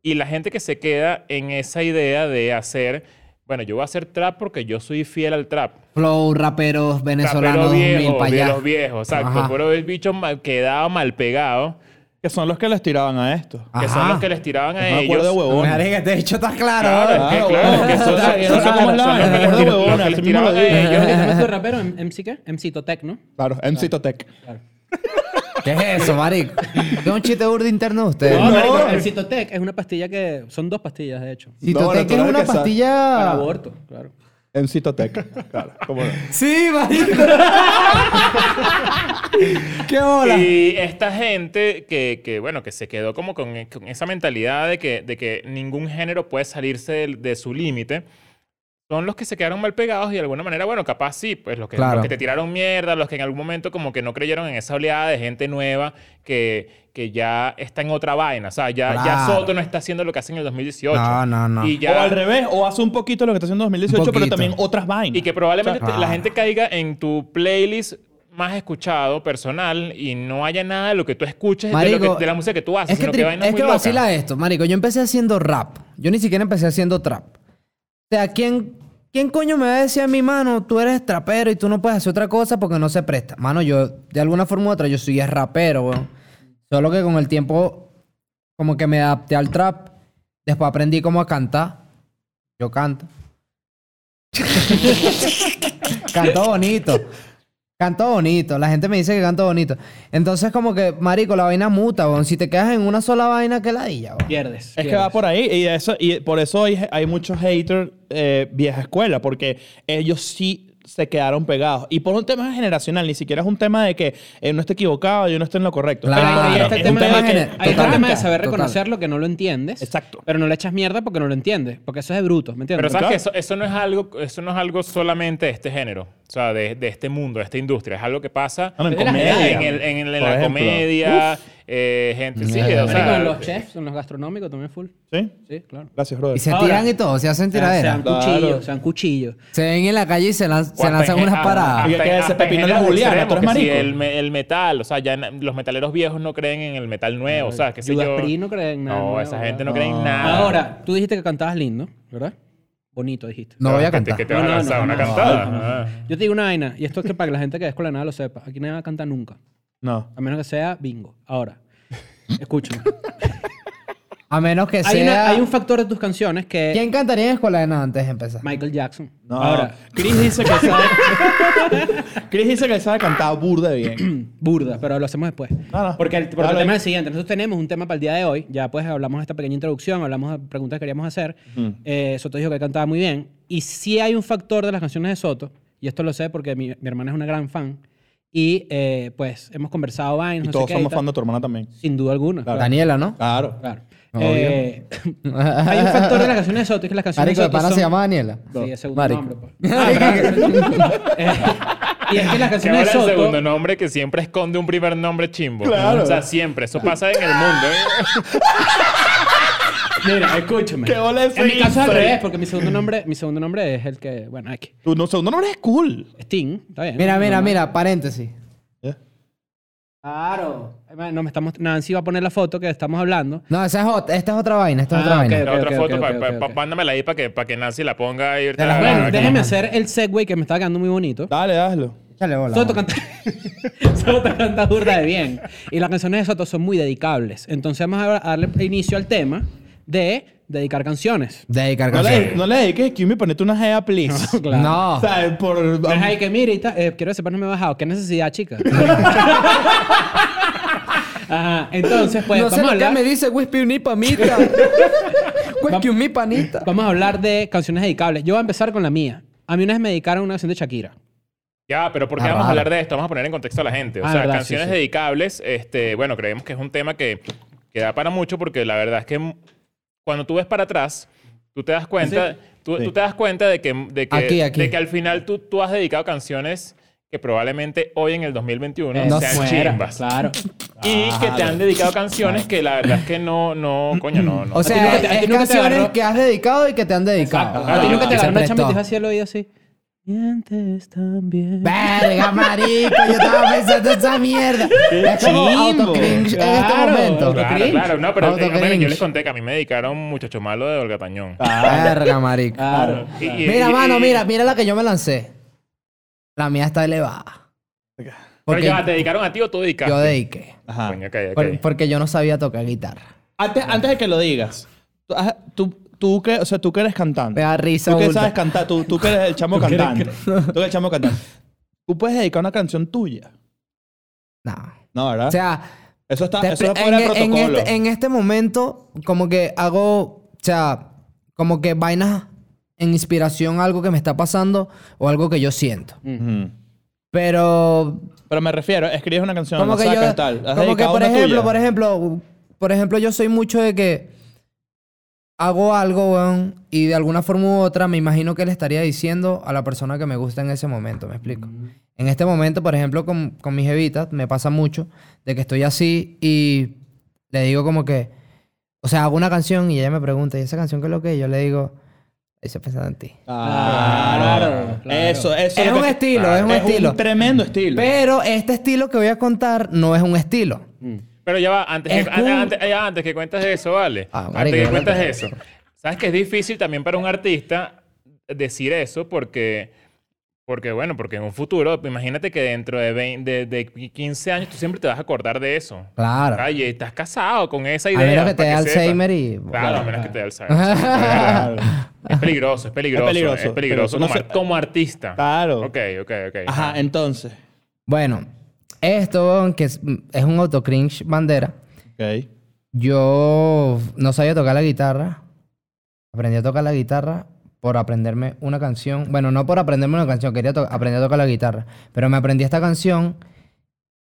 Y la gente que se queda en esa idea de hacer, bueno, yo voy a hacer trap porque yo soy fiel al trap. Flow, raperos venezolanos Trapero 2000 viejo, para de allá. los viejos, exacto. Ajá. Pero el bicho mal quedado, mal pegado, Que son los que les tiraban a esto. que son Ajá. los que les tiraban a Me ellos. acuerdo de huevón. Marico, te he dicho, estás claro. Claro, es que, Claro, claro, que son- como los que me acuerdo les de tiraban- los que les tiraban a ellos. ¿Qué rapero? MC qué? MC Totec, ¿no? Claro, MC Totec. ¿Qué es eso, marico? ¿Qué es un chiste burdo interno de ustedes? No, No. marico, el Citotec es una pastilla que... Son dos pastillas, de hecho. Quieres eres una el que pastilla... Para aborto, claro. MC Totec. Claro, cómo no. Sí, marico. [laughs] ¡Qué bola! Y esta gente que, que, bueno, que se quedó como con, con esa mentalidad de que, de que ningún género puede salirse de, de su límite, son los que se quedaron mal pegados y de alguna manera, bueno, capaz sí, pues los que, Claro. los que te tiraron mierda, los que en algún momento como que no creyeron en esa oleada de gente nueva que, que ya está en otra vaina. O sea, ya, ya. Soto no está haciendo lo que hace en el 2018. No, no, no. Y O al revés, o hace un poquito lo que está haciendo en 2018, Un pero también otras vainas. y que probablemente O sea, te- la ah. gente caiga en tu playlist más escuchado, personal, y no haya nada de lo que tú escuches de, lo Marico, que- de la música que tú haces, Es que, sino que es vacila esto, marico. Yo empecé haciendo rap. Yo ni siquiera empecé haciendo trap. O sea, ¿quién, ¿quién coño me va a decir a mi mano, tú eres trapero y tú no puedes hacer otra cosa porque no se presta? Mano, yo, de alguna forma u otra, yo soy rapero, weón. Solo que con el tiempo, como que me adapté al trap. Después aprendí cómo a cantar. Yo canto. [laughs] canto bonito. Canto bonito. La gente me dice que canto bonito. Entonces, como que, marico, la vaina muta, weón. Si te quedas en una sola vaina, que ladilla, weón. Pierdes. Es que va por ahí y, eso, y por eso hay, hay muchos haters eh, vieja escuela, porque ellos sí se quedaron pegados. Y por un tema generacional, ni siquiera es un tema de que eh, no esté equivocado, yo no estoy en lo correcto. Claro. Pero Ahí porque está el es tema de, que- gener- ahí está el total. tema de saber Total. reconocer lo que no lo entiendes. Exacto. Pero no le echas mierda porque no lo entiendes. Porque eso es de bruto, ¿me entiendes? Pero sabes Claro. que eso, eso no es algo, eso no es algo solamente de este género, o sea, de, de este mundo, de esta industria. Es algo que pasa en comedia. en, el- en- la ejemplo. comedia, eh, gente, sí, Mierda. o Marico, sea, los chefs, en los gastronómicos también full. ¿Sí? Sí, claro. Gracias, brother. Y se Ahora- tiran y todo, se hacen Sean, tiraderas. Claro. cuchillos, sean cuchillos. Se ven en la calle y se, lan- se lanzan unas a- paradas. Hasta que ese pepino es la géneros Juliana, extremos, tú eres que sí, marico. el, el metal, o sea, ya los metaleros viejos no creen en el metal nuevo, o sea, que sé yo. No creen en nada No, nuevo, esa gente no cree en No. nada. Ahora, tú dijiste que cantabas lindo, ¿verdad? Bonito dijiste. No voy a cantar. Que te van a lanzar una no, cantada. no, no. Ah. Yo te digo una vaina, y esto es que para que la gente que es con la nada lo sepa. Aquí nadie va a cantar nunca. No. A menos que sea bingo. Ahora, [laughs] escúchame. A menos que hay, sea... una- hay un factor de tus canciones que... ¿Quién cantaría en Escuela de Nada antes de empezar? Michael Jackson. No. Ahora, Chris dice que sabe. [laughs] Chris dice que sabe cantar burda bien. [clears throat] burda, pero lo hacemos después. No, no. Porque el, porque el tema es el siguiente. Nosotros tenemos un tema para el día de hoy. Ya pues hablamos de esta pequeña introducción, hablamos de preguntas que queríamos hacer. Eh, Soto dijo que cantaba muy bien. Y sí hay un factor de las canciones de Soto, y esto lo sé porque mi, mi hermana es una gran fan, Y eh, pues hemos conversado vainas, Y no sé todos qué, somos tal. fan de tu hermana también. Sin duda alguna. Claro. Daniela, ¿no? Claro. Claro. Eh, [laughs] hay un factor de las canciones de Soto, es que las canciones Marico, de de Soto pana son... se llama Daniela. Sí, es segundo Marico. nombre. pues. Ah, claro. [laughs] Eh, y es que las Que canciones de el Soto... segundo nombre que siempre esconde un primer nombre chimbo. Claro. O sea, siempre. Eso pasa en el mundo. ¿eh? [laughs] Mira, escúchame. Qué bola ese en mi caso es al revés, porque mi segundo nombre, mi segundo nombre es el que... Bueno, aquí. Tu no, segundo nombre es cool. Sting, está bien. Mira, mira, mira, paréntesis. Claro. Eh, No me estamos... Nancy va a poner la foto que estamos hablando. No, esa es otra, esta es otra vaina, esta es Ah, otra ok, vaina. La ok, otra ok, foto, ok, pa- ok, pa- ok, pa- ok. mándamela ahí para que, para que Nancy la ponga ahí. ahorita la Bueno, ok. déjeme hacer el segue que me está quedando muy bonito. Dale, hazlo. Échale bola. Soto mano. canta, [laughs] Soto canta burda de bien. Y las canciones de Soto son muy dedicables. Entonces vamos a darle inicio al tema de dedicar canciones. Dedicar No le, canciones. no le dediques que me ponete una gea, please. [laughs] Claro. No. O sea, por... Es ahí que mire y tal. Eh, quiero que sepas, no me he bajado. ¿Qué necesidad, chica? [laughs] Ajá. Entonces, pues, no sé vamos, a lo que hablar, me dice Wispy mi panita. [laughs] Wispy mi panita. vamos a hablar de canciones dedicables. Yo voy a empezar con la mía. A mí una vez me dedicaron una canción de Shakira. Ya, pero ¿por qué Ah, vamos a hablar de esto? Vamos a poner en contexto a la gente. O Ah, sea, verdad, canciones sí, sí. dedicables, este, bueno, creemos que es un tema que, que da para mucho porque la verdad es que cuando tú ves para atrás, tú te das cuenta, tú, Sí. tú te das cuenta de que, de que, Aquí, aquí. De que al final tú, tú has dedicado canciones que probablemente hoy en el 2021 No sean fuera, chimbas. Claro. Y que te han dedicado canciones que la verdad es que no, no, coño, no, no. O sea, nunca te- es canciones que has dedicado y que te han dedicado. Exacto. a ti nunca te te así al oído así. Mientes también. Verga, marico, yo estaba pensando esa mierda. [laughs] Es como chimbo. autocringe en este momento. Claro, cringe. claro, no, pero eh, miren, yo les conté que a mí me dedicaron Muchacho Malo de Olga Tañón. Verga, marico. Claro. Y- y- Mira, y- mano, y- mira, mira la que yo me lancé. La mía está elevada. Pero Porque ya, ¿te dedicaron a ti o tú dedicaste? yo dediqué. Ajá. Coño, ok, ok. Por- porque yo no sabía tocar guitarra. Antes, antes de que lo digas, tú, ah, tú, tú que, o sea, tú que eres cantante. Me da risa. Tú que sabes cantar, tú, tú que eres el chamo [laughs] cantante. Tú que eres el chamo cantante. Tú puedes dedicar una canción tuya. No. No, ¿verdad? O sea, eso está, eso está en, fuera de en protocolo. este, en este momento, como que hago, o sea, como que vainas en inspiración a algo que me está pasando o algo que yo siento. Ujú. Pero Pero me refiero, escribes una canción, como la que yo, sacas tal. ¿Has como que por ejemplo, tuya? por ejemplo, por ejemplo, yo soy mucho de que hago algo, weón, y de alguna forma u otra me imagino que le estaría diciendo a la persona que me gusta en ese momento, ¿me explico? En este momento, por ejemplo, con, con mis evitas, me pasa mucho de que estoy así y le digo como que, o sea, hago una canción y ella me pregunta, ¿y esa canción qué es lo que? es?" Yo le digo, estoy pensando en ti. Claro, claro. Eso, eso. Es un que- estilo, es un estilo. un tremendo estilo. Pero este estilo que voy a contar no es un estilo. Pero ya va, antes, Es que, antes, cool. antes- ya, antes que cuentes eso, vale. Ah, antes que ya cuentes cuenta. eso. Sabes que es difícil también para un artista decir eso porque, porque bueno, porque en un futuro, imagínate que dentro de, 20 de, de 15 años tú siempre te vas a acordar de eso. Claro. Ay, estás casado con esa A idea. menos que te dé. Alzheimer y... Claro, a menos que te dé Alzheimer. es peligroso, es peligroso. Es peligroso, Es peligroso pero como, no sé- como artista. Claro. Ok, ok, ok. Ajá, entonces. Bueno, esto, que es, es un autocringe bandera, Ok. yo no sabía tocar la guitarra. Aprendí a tocar la guitarra por aprenderme una canción. Bueno, no por aprenderme una canción, quería to- aprender a tocar la guitarra. Pero me aprendí esta canción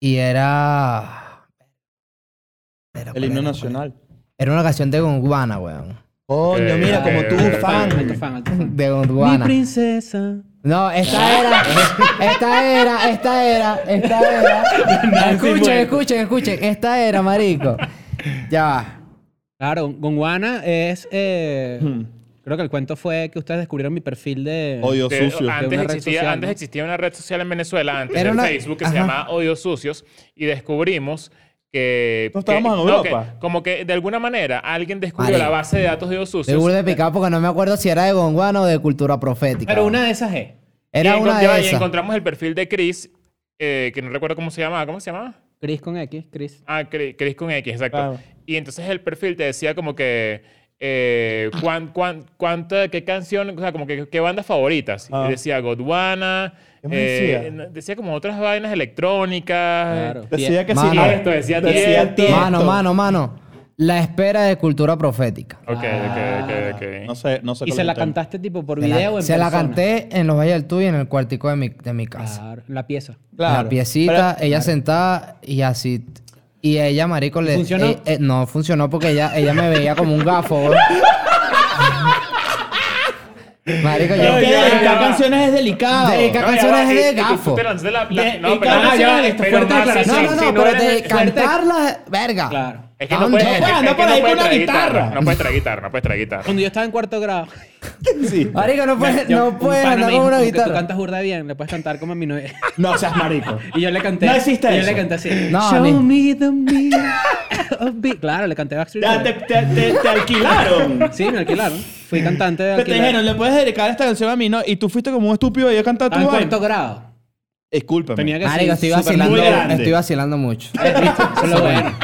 y era... era El ¿cuál himno era? nacional. Era una canción de Gondwana, weón. Coño, mira, como tú, fan. Alto fan, alto fan. De Mi Gondwana. princesa. No, esta era, esta era, esta era, esta era. [laughs] escuchen, escuchen, escuchen. Esta era, marico. Ya va. Claro, Gonguana es... eh, Hmm. Creo que el cuento fue que ustedes descubrieron mi perfil de... Odio De- sucio. Antes, De una red existía, social, antes ¿no? existía una red social en Venezuela, antes Era del una- Facebook, que Ajá. se llamaba Odios Sucios, y descubrimos que... No estábamos que- en no, Europa. que como que de alguna manera alguien descubrió la base de datos de Sucios. Seguro de picado porque no me acuerdo si era de Gondwana o de cultura profética. Pero una de esas es... Era y una de y esas. encontramos el perfil de Chris, eh, que no recuerdo cómo se llamaba. ¿Cómo se llamaba? Chris con X, Chris. Ah, Chris con X, exacto. Claro. Y entonces el perfil te decía como que... Eh, cuán, cuán- cuánta, qué canción, o sea, como que qué bandas favoritas. Ah. Y decía Godwana, ¿Qué más eh, decía? como otras vainas electrónicas. Claro. Decía que sí. Mano. ah, Esto decía decía. Tiesto. Mano, mano, mano. La espera de cultura profética. Ok, ok, ok, ok. No sé, no sé ¿Y se la tema. cantaste tipo por Se la- video o en se la canté en los Valles del Tuy en el cuartico de mi, de mi casa. Claro, la pieza. Claro. La piecita, Pero- ella sentada y así. Y ella, marico, le... ¿Funcionó? eh, eh, no funcionó porque ella, ella me veía como un gafo. [laughs] marico, yo... Es que dedicar ya. canciones es delicado. Dedicar- No, canciones es de gafo. la- no, pero- ah. No, no, Si no, pero de fuerte- cantarla, verga. Claro. Es que no puedes, No es, puedes andar por ahí con una guitarra. No puedes traer guitarra, no puedes traer guitarra. Cuando yo estaba en cuarto grado, [laughs] Sí. Marico, no puedes, yo- no puedes andar me con una que Tú guitarra. cantas burda bien, le puedes cantar como a mi novia. [laughs] No seas marico. Y yo le canté. No existe y yo eso. le canté así. No, Show ni- me the [laughs] be-" Claro, le canté Backstreet te, Boys. te, te, te alquilaron. Sí, me alquilaron. Fui cantante de Pero te dijeron, le puedes dedicar esta canción a mí, ¿no? Y tú fuiste como un estúpido y yo cantar tu en cuarto grado. Discúlpame. Tenía que Marico, ser estoy vacilando, estoy vacilando mucho. Bueno.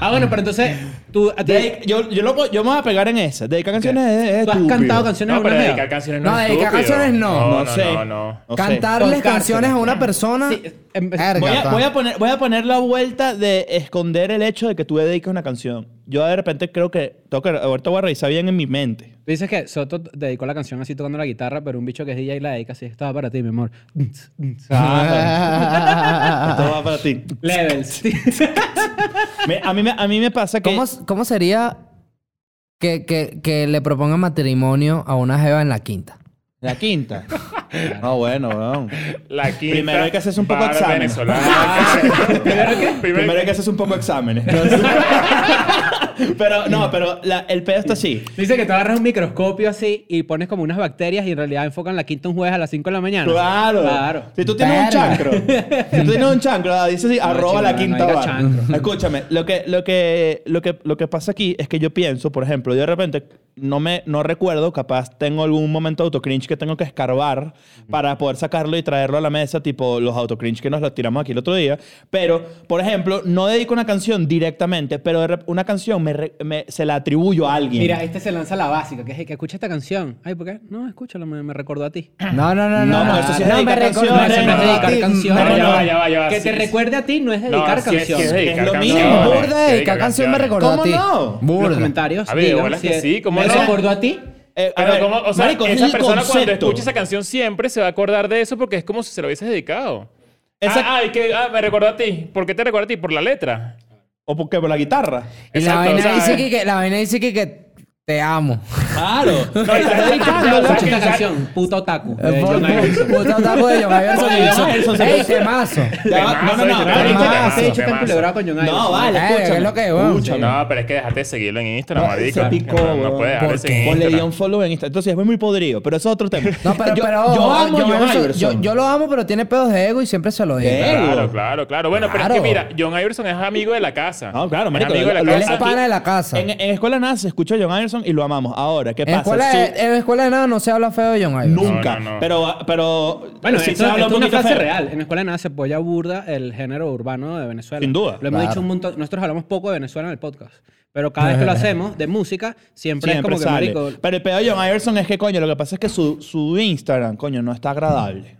Ah, bueno, pero entonces, tú, a ti- yo, yo, lo- yo me voy a pegar en esa. Dedicar canciones es, es tú has estúpido. cantado canciones No, pero alguna vez? dedicar canciones No, no es dedicar estúpido. canciones no. No, No no, sé. no, no. No sé. Cantarles canciones a una persona. Sí, em- Verga, Voy a, voy, a poner, voy a poner la vuelta de esconder el hecho de que tú dediques una canción. Yo de repente creo que... Tengo que ahorita voy a revisar bien en mi mente. Tú dices que Soto dedicó la canción así tocando la guitarra, pero un bicho que es DJ la dedica así. Estaba para ti, mi amor. [laughs] Esto va para ti. Levels. Me- a, mí, me- a mí me pasa que... ¿Cómo, cómo sería que, que, que le propongan matrimonio a una jeva en la quinta? La quinta. [laughs] No, bueno, weón. La quinta. Primero hay que hacerse un poco examen. venezolano. [laughs] ¿Primero qué? Primero hay que hacerse un poco exámenes. [laughs] pero, no, pero la- el pedo está así. Dice que tú agarras un microscopio así y pones como unas bacterias y en realidad enfocan la quinta un jueves a las 5 de la mañana. Claro. Claro. Si tú tienes un chancro, si tú tienes un chancro, ah, dice así, arroba chico, la quinta no diga bar. chancro. Escúchame, lo que, lo, que, lo, que, lo que pasa aquí es que yo pienso, por ejemplo, yo de repente no me no recuerdo, capaz tengo algún momento de autocringe que tengo que escarbar para poder sacarlo y traerlo a la mesa, tipo los autocringe que nos lo tiramos aquí el otro día. Pero, por ejemplo, no dedico una canción directamente, pero una canción me, re- me- se la atribuyo a alguien. Mira, este se lanza la básica, que es que escucha esta canción. Ay, ¿por qué? No, escúchala, me, me recordó a ti. No, no, no, no. No, no, eso sí es no, dedicar canciones, Eso no es no, dedicar a ti, canciones. no, no. va, ya va, ya va. Que te recuerde a ti no es dedicar No, sí es- es canciones. dedicar Es lo canciones. mismo, Burda, ¿y dedicar qué canción me canciones. recordó a ¿Cómo ti? no? Los Burda. comentarios. A ver, que es- sí, ¿cómo ¿Me no? recordó a ti? Eh, a Pero ver, como, o sea, marico, esa persona cuando escuche esa canción siempre se va a acordar de eso porque es como si se lo hubieses dedicado. Esa- Ah, ay, que ah, me recordó a ti. ¿Por qué te recuerda a ti? Por la letra. ¿O por qué? ¿Por la guitarra? Y la vaina o sea, dice que, que- la vaina dice que, que te amo. Claro. [laughs] Esta canción, puto otaku. de Eh, John por- Iverson. Puta taco de John Iverson. Oye, John Iverson, ¡Ey, temazo! No, no, no. Este está con John Iverson. No, vale, escúchame. ¿qué es lo que es. No, pero es que déjate de seguirlo en Instagram, No, marica. se picó, no, puedes dejar de ¿Por seguir en Pues le di un follow en Instagram. Entonces es muy podrido, pero eso es otro tema. No, pero, yo, amo John Iverson. Yo, lo amo, pero tiene pedos de ego y siempre se lo digo. Claro, claro, claro. Bueno, pero es que mira, John Iverson es amigo de la casa. No, claro, Es marico. amigo de la lo- Él es casa. pana de la casa. En, Escuela Nada se escucha John Iverson y lo amamos. Ahora, ¿qué En pasa? escuela, Su- de, en escuela de nada no se habla feo de John Iverson. Nunca. No, no, no. Pero, pero... Bueno, sí esto, se habla esto un es una poquito frase feo. real. En la escuela de nada se apoya burda el género urbano de Venezuela. Sin duda. Lo hemos Claro. dicho un montón. Nosotros hablamos poco de Venezuela en el podcast. Pero cada vez que lo [laughs] hacemos de música, siempre, Siempre es como sale. que, marico... Pero el pedo de John Iverson es que, coño, lo que pasa es que su, su Instagram, coño, no está agradable.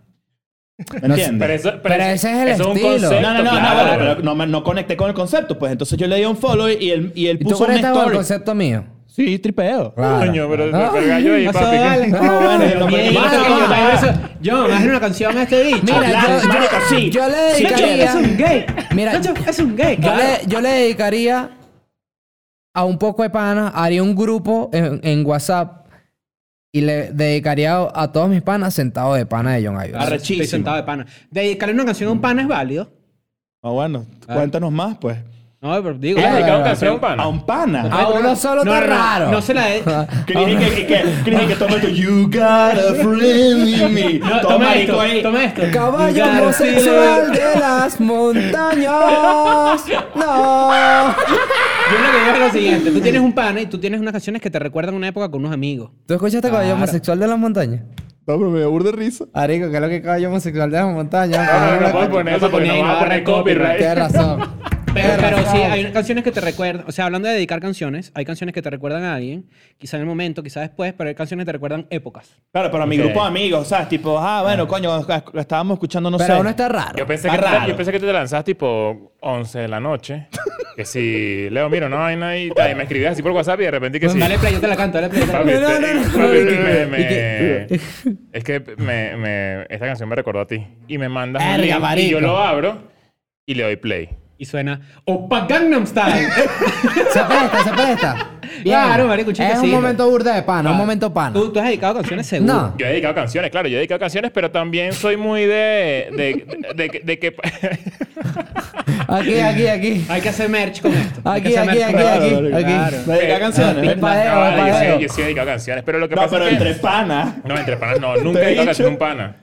¿Me entiendes? Pero, eso, Pero ese es el eso un estilo. concepto, No, no, no, claro. no, bueno, pero no, me- no conecté con el concepto, pues entonces yo le di un follow y él, y él ¿Y tú puso conectas con el story. concepto mío? Sí, tripeo. Claro. Coño, pero, Ah. pero el gallo ahí, Pasó, papi. que- vale. No, bueno, yo hazle una canción a este bicho. Mira, yo, yo- marico, sí. yo le dedicaría... es un gay. Mira, Nacho, es un gay. Yo claro. le, yo le dedicaría a un poco de panas, haría un grupo en, en WhatsApp y le dedicaría a, todos mis panas sentados de pana de John Iverson. Arrechísimo. Estoy sentado de pana. Dedicarle una canción a un pana es válido. Ah, bueno, Ah. cuéntanos más, pues. No, pero digo... ¿Le claro, canción, pana? A un pana. A uno solo No, está no, no, raro. no se la de- [laughs] Que dije que, que, que, que, dije que toma tu You got a friend in me. No, Toma esto, ahí. toma esto. Caballo homosexual de las montañas. No. Yo lo que digo es lo siguiente. Tú tienes un pana y tú tienes unas canciones que te recuerdan una época con unos amigos. ¿Tú escuchaste Caballo homosexual de las montañas? No, pero me aburre risa. Arico, ¿qué es lo que Caballo homosexual de las montañas? No, no, no, No no ahí, vas a no poner agarra copyright. Tienes razón. [laughs] Pero, pero sí, hay canciones que te recuerdan. O sea, hablando de dedicar canciones, hay canciones que te recuerdan a alguien, quizá en el momento, quizá después, pero hay canciones que te recuerdan épocas. Claro, pero a mi Ok. grupo de amigos, ¿sabes? Tipo, ah, bueno, coño, estábamos escuchando, no Pero sé. uno está raro. Yo pensé, Está que te, raro. yo pensé que tú te lanzabas tipo 11 de la noche. que si, Leo, mira, no vaina y, tal, y me escribías así por WhatsApp y de repente que sí. Dale play, yo te la canto, dale play. yo te la Papi, canto. este- no, no, papi, me- y me- es que me, me- esta canción me recordó a ti. Y me mandas un Verga, link y marico. yo lo abro y le doy play. Y suena Opa Gangnam Style. [laughs] Se presta, se presta. Claro, marico, chico, Es sí. un momento burda de pana, un momento pana. ¿Tú, tú has dedicado canciones seguro. No. Yo he dedicado canciones, claro, yo he dedicado canciones, pero también soy muy de, de, de, de- de que... [laughs] Aquí, [laughs] aquí, aquí. Hay que hacer merch con esto. Aquí, aquí, aquí, aquí, Claro, aquí. Me dedica canciones. Ah, No, vale, yo, sí, yo sí he dedicado canciones, pero lo que No, pasa pero es que... entre panas. No, entre panas no. Nunca he dedicado a un pana.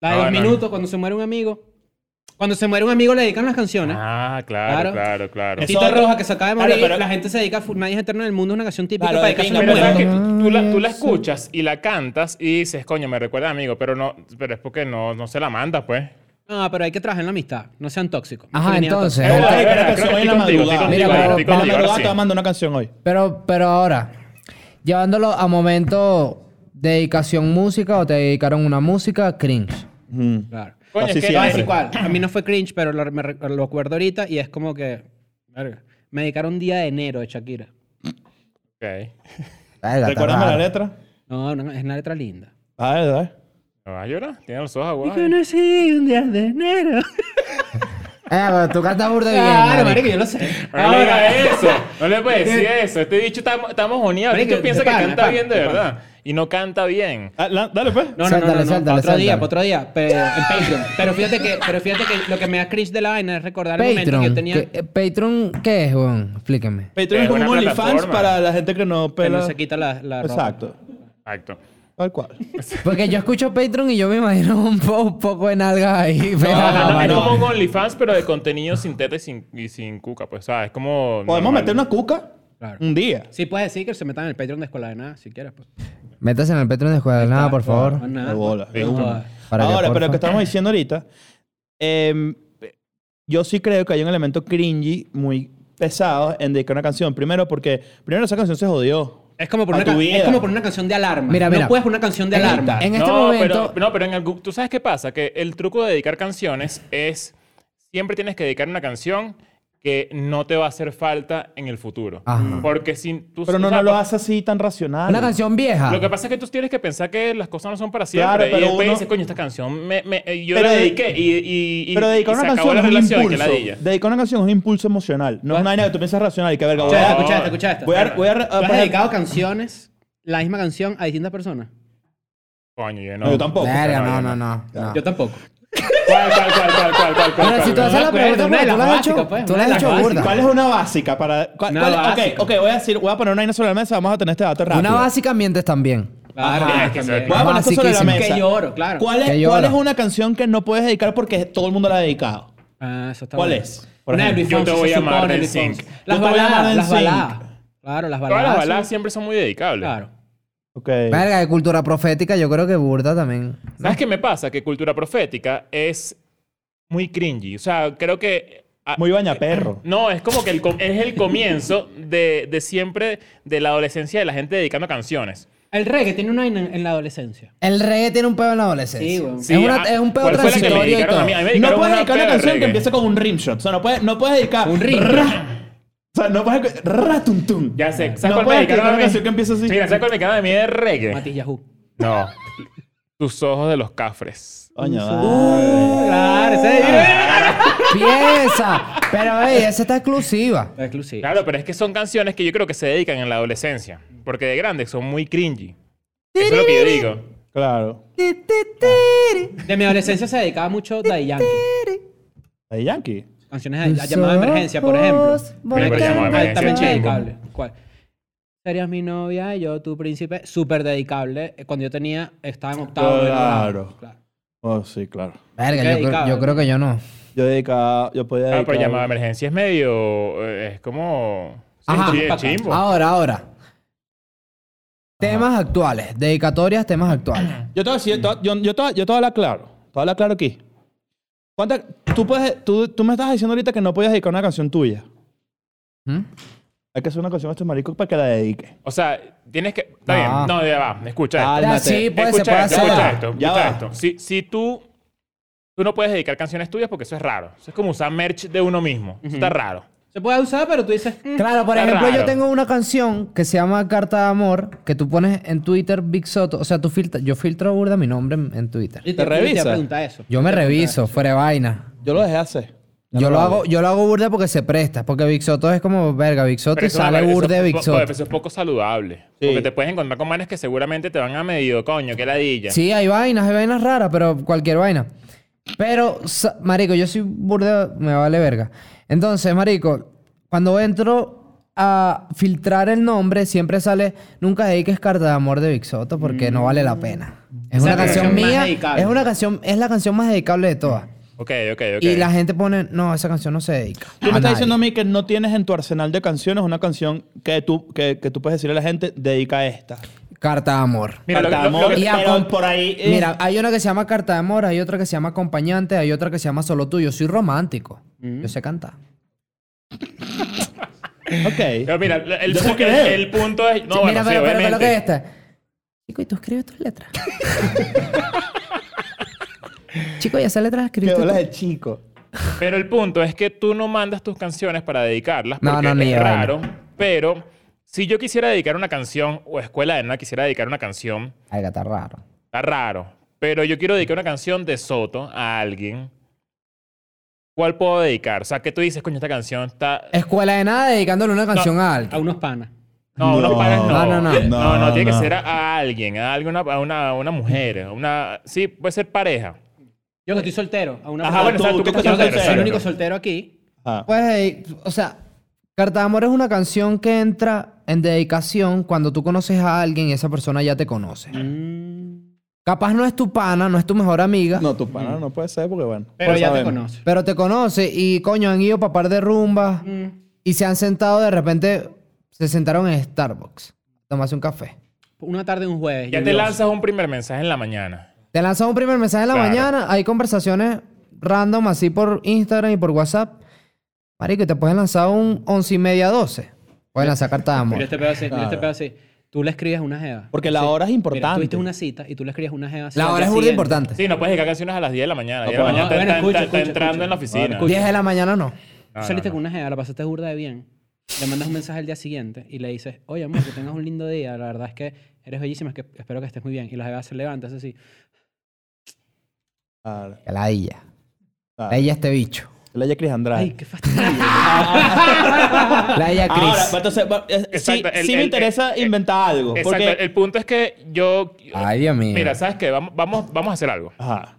La de No, dos no. minutos, cuando se muere un amigo. Cuando se muere un amigo le dedican las canciones. Ah, claro, Claro. claro, claro. Eso- Roja, que se acaba de Claro, morir, pero- la gente se dedica a Nadie es eterno en el mundo, es una canción típica Claro, para de dedicarse a que tú, tú la, tú la escuchas y la cantas y dices, coño, me recuerda a amigo, pero no, pero es porque no, no se la manda, pues. No, pero hay que trabajar en la amistad. No sean tóxicos. Ajá, entonces. Mira, te sí. mando una canción hoy. Pero, pero ahora, llevándolo a momento de dedicación música o te dedicaron una música, cringe. Claro. Coño, Así es que voy a siempre. mí no fue cringe, pero lo, me lo acuerdo ahorita y es como que... verga, Me dedicaron un día de enero de Shakira. Ok. Verga, está Recuérdame la raro. letra. No, no, es una letra linda. A ver, a ver. ¿Me vas a llorar? Tiene los ojos aguados. Conocí un día de enero. [laughs] Eh, pero tú cantas burda [laughs] bien, Claro, marico. marico, yo lo sé. No le digas eso. No le puedes decir eso. Este bicho está, está mojoneado. Marico, Tú piensas de que canta bien de verdad. Y no canta bien. Ah, la- dale, pues. No, no, no, no, no, otro día, otro día, pero en Patreon. Pero fíjate que, pero fíjate que lo que me da cringe de la vaina es recordar el momento que yo tenía ¿Qué, eh, Patreon, ¿qué es, weón? Explíqueme. Patreon Es es como un OnlyFans para la gente que no que pela. no se quita la, la ropa. Exacto. Exacto. Tal cual. [laughs] Porque yo escucho Patreon y yo me imagino un, po- un poco de nalgas ahí. No, no, no, es no. como un OnlyFans, pero de contenido sin teta y sin, y sin cuca. Pues, ¿sabes? Es como... Podemos normal. meter una cuca Claro. un día. Sí, puedes decir que se metan en el Patreon de Escuela de Nada, si quieres. Pues. Métase en el Patreon de Escuela de Nada, por favor. No, nada. De bola. Para que, Ahora, pero lo que estamos diciendo ahorita, em, yo sí creo que hay un elemento cringy muy pesado en dedicar una canción. Primero porque, primero esa canción se jodió. Es como, por A una tu ca- vida. es como por una canción de alarma. Mira, mira. No puedes poner una canción de En- alarma. en este no, momento- Pero, no, pero en algún- ¿tú sabes qué pasa? Que el truco de dedicar canciones es siempre tienes que dedicar una canción que no te va a hacer falta en el futuro. Ajá. Porque si tú... Pero no, o sea, no lo haces así tan racional. Una canción vieja. Lo que pasa es que tú tienes que pensar que las cosas no son para siempre. Claro, y pero después uno- dices, coño, esta canción me, me- yo Pero la dediqué y, y, y- Pero dedicar y una se acabó canción la es un impulso. Dedicar una canción es un impulso emocional. No es una vaina que tú piensas racional y que verga. voy Escucha a- esta, escucha esta, escucha esta. Voy a, voy a, ¿Tú has a- dedicado canciones, la misma canción, a distintas personas? Coño, yo no. No, yo tampoco. Verga, no, no. no. Yo tampoco. ¿Cuál, cuál, cuál, cuál, cuál, cuál, cuál, Ahora, si tú haces la pregunta, una de porque tú las la has básicas, hecho, pues, tú una la de has las hecho básicas. burda. ¿Cuál es una básica para...? ¿cuál- Una cuál- básica. Ok, ok, voy a decir, voy a poner una vaina sobre la mesa, vamos a tener este dato rápido. Una básica mientes también. Claro, Ajá, que Voy a poner esto sobre la mesa. Que lloro, claro. ¿Cuál Que es. ¿Cuál es una canción que no puedes dedicar porque todo el mundo la ha dedicado? Ah, eso está ¿Cuál bueno. es? Por Una de ejemplo. Luis Yo Fonsi, te voy se a amar supone, del Luis Zinc. Fonsi. Las Yo te voy a amar baladas, del las baladas. Claro, las baladas. Todas las son- baladas siempre son muy dedicables. Claro. Ok. Verga, de cultura profética, yo creo que burda también. ¿Sabes qué me pasa? Que cultura profética es muy cringy. O sea, creo que... ah, Muy bañaperro. [clears throat] No, es como que el com- es el comienzo de, de siempre de la adolescencia de la gente dedicando canciones. El reggae tiene una en, en la adolescencia. El reggae tiene un pedo en la adolescencia. Sí, weón. Sí, es, una- ah, es un pedo ¿cuál fue la que me transitorio y todo. a mí? A mí No puedes dedicar una canción que empiece con un rimshot. O sea, no puedes, no puedes dedicar... Un ring. O sea, no puedes... Ratuntum. Ya sé. ¿Sabes No cuál me puedes dedicaron dedicar a una mí? canción que empiece así. Mira, ¿sabes cuál me dedicaron a mí de reggae? Mati Yahoo. No. Tus ojos de los cafres. Coño, Claro, ese es [laughs] Piensa. Pero, ey, esa está exclusiva. exclusivo. Claro, pero es que son canciones que yo creo que se dedican en la adolescencia. Porque de grandes son muy cringy. Eso es lo que yo digo. Claro. De mi adolescencia se dedicaba mucho Daddy Yankee. ¿De Yankee? Canciones de la llamada de emergencia, por ejemplo. Chimbo. dedicable. ¿Cuál? Serías mi novia y yo tu príncipe. Súper dedicable. Cuando yo tenía, estaba en octavo. grado. Claro. Oh, sí, claro. Verga, yo, creo, yo creo que yo no. Yo dedicaba... Yo podía Ah, pero llamada de emergencia es medio. eh, Es como. Ajá. sí, chimbo. Ahora, ahora. Temas actuales. Dedicatorias, temas actuales. Yo te voy a decir, yo te voy a hablar claro. Te voy a hablar claro aquí. ¿Cuántas- tú, puedes, tú, tú me estás diciendo ahorita que no podías dedicar una canción tuya. ¿Mm? Hay que hacer una canción a este marico para que la dedique. O sea, tienes que... Está No. bien. No, ya va. Escucha esto. Cálmate. Ya, sí, pues se escucha puede esto, hacer. escucha esto, Ya escucha va. esto. Si, si tú, tú no puedes dedicar canciones tuyas porque eso es raro. Eso es como usar merch de uno mismo. Eso está raro. Se puede usar, pero tú dices... mm, Claro, por ejemplo, yo tengo una canción que se llama Carta de Amor, que tú pones en Twitter Big Soto. O sea, tú filtras, yo filtro burda mi nombre en, en Twitter. y ¿Te y revisa? pregunta eso. Yo me Te reviso, fuera de vaina. Yo lo dejé hacer. Yo lo hago, yo lo hago burda porque se presta. Porque Big Soto es como, verga, Big Soto Pero y sale burda de Big po- Soto. Eso es poco saludable. Sí. Porque te puedes encontrar con manes que seguramente te van a medio, coño, que ladilla. Sí, hay vainas, hay vainas raras, pero cualquier vaina. Pero, marico, yo soy burda, me vale verga. Entonces, marico, cuando entro a filtrar el nombre, siempre sale, nunca dediques carta de amor de Big Soto porque no vale la pena. Es una canción mía, dedicable. es una canción, es la canción más dedicable de todas. Ok, ok, ok. Y la gente pone, no, esa canción no se dedica. Tú me a estás nadie". diciendo a mí que no tienes en tu arsenal de canciones una canción que tú, que, que tú puedes decirle a la gente, dedica esta. Carta de amor. Mira, Carta de lo- lo amor, que- Y a pero com- por ahí... eh, Mira, hay una que se llama Carta de Amor, hay otra que se llama Acompañante, hay otra que se llama Solo Tú. Yo soy romántico. Yo sé cantar. [laughs] Ok. Pero mira, el, Yo te pu- creo. el- el punto es... No, Sí, bueno, mira, sí, pero, pero ¿qué es lo que es obviamente. esta? Chico, ¿y tú escribes tus letras? [laughs] Chico, ¿y esas letras las Que escribiste hablas tú? de chico. Pero el punto es que tú no mandas tus canciones para dedicarlas No, porque no, ni es vaina. raro. Pero si yo quisiera dedicar una canción o Escuela de Nada quisiera dedicar una canción, Ay, está raro. está raro. Pero yo quiero dedicar una canción de Soto a alguien. ¿Cuál puedo dedicar? O sea, que tú dices, coño, esta canción está... Escuela de nada dedicándole una canción a alguien. A unos panas. No, unos No. panes no. No, no, no. No, no, tiene No, que no. ser a, alguien, a alguna, a una, a una mujer, a una... Sí, puede ser pareja. Yo que estoy soltero. A una Ajá, bueno, o sea, tú que estás soltero, soy el único soltero aquí. Ah. Pues, eh, o sea, Carta de Amor es una canción que entra en dedicación cuando tú conoces a alguien y esa persona ya te conoce. Mm. Capaz no es tu pana, no es tu mejor amiga, No, tu pana no puede ser porque, bueno. Pero no ya te conoce. pero te conoce y, coño, han ido para par de rumbas Mm. y se han sentado de repente, se sentaron en Starbucks a tomarse un café. Una tarde, un jueves. Ya te lanzas un primer mensaje en la mañana. Te lanzan un primer mensaje en la Claro. mañana, hay conversaciones random así por Instagram y por WhatsApp. Marico, te pueden lanzar un once y media, 12. Pueden de amor. Mira este pedo así, mira este pedo así. Tú le escribes una jeva. Porque la Sí. hora es Mira, importante. tuviste una cita y tú le escribes una jeva. así La al hora día es muy siguiente. importante. Sí, no puedes dedicar canciones a las 10 de la mañana. No, 10 de la pero- mañana no, está, bueno, está- escucha, está escucha, entrando escucha. en la oficina. Vale, 10 de la mañana no. No, Saliste no, no. con una jeva, la pasaste burda de bien. Le mandas un mensaje al día siguiente y le dices, oye, amor, que tengas un lindo día. La verdad es que eres bellísima, es que espero que estés muy bien. Y la jeva se levanta, hace así. Claro, Que la ella. claro. La ella este bicho. La ella Cris Andrade. Ay, qué fastidio. [laughs] La ella Chris. Ahora, entonces, sí, el- sí me el- interesa el- inventar algo. Exacto. Porque... El punto es que yo... Ay, Dios mío. Mira, ¿sabes qué? Vamos, vamos, vamos a hacer algo. Ajá.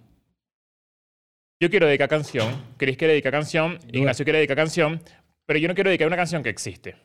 Yo quiero dedicar canción, Chris quiere dedicar canción, Ignacio quiere dedicar canción, pero yo no quiero dedicar una canción que existe.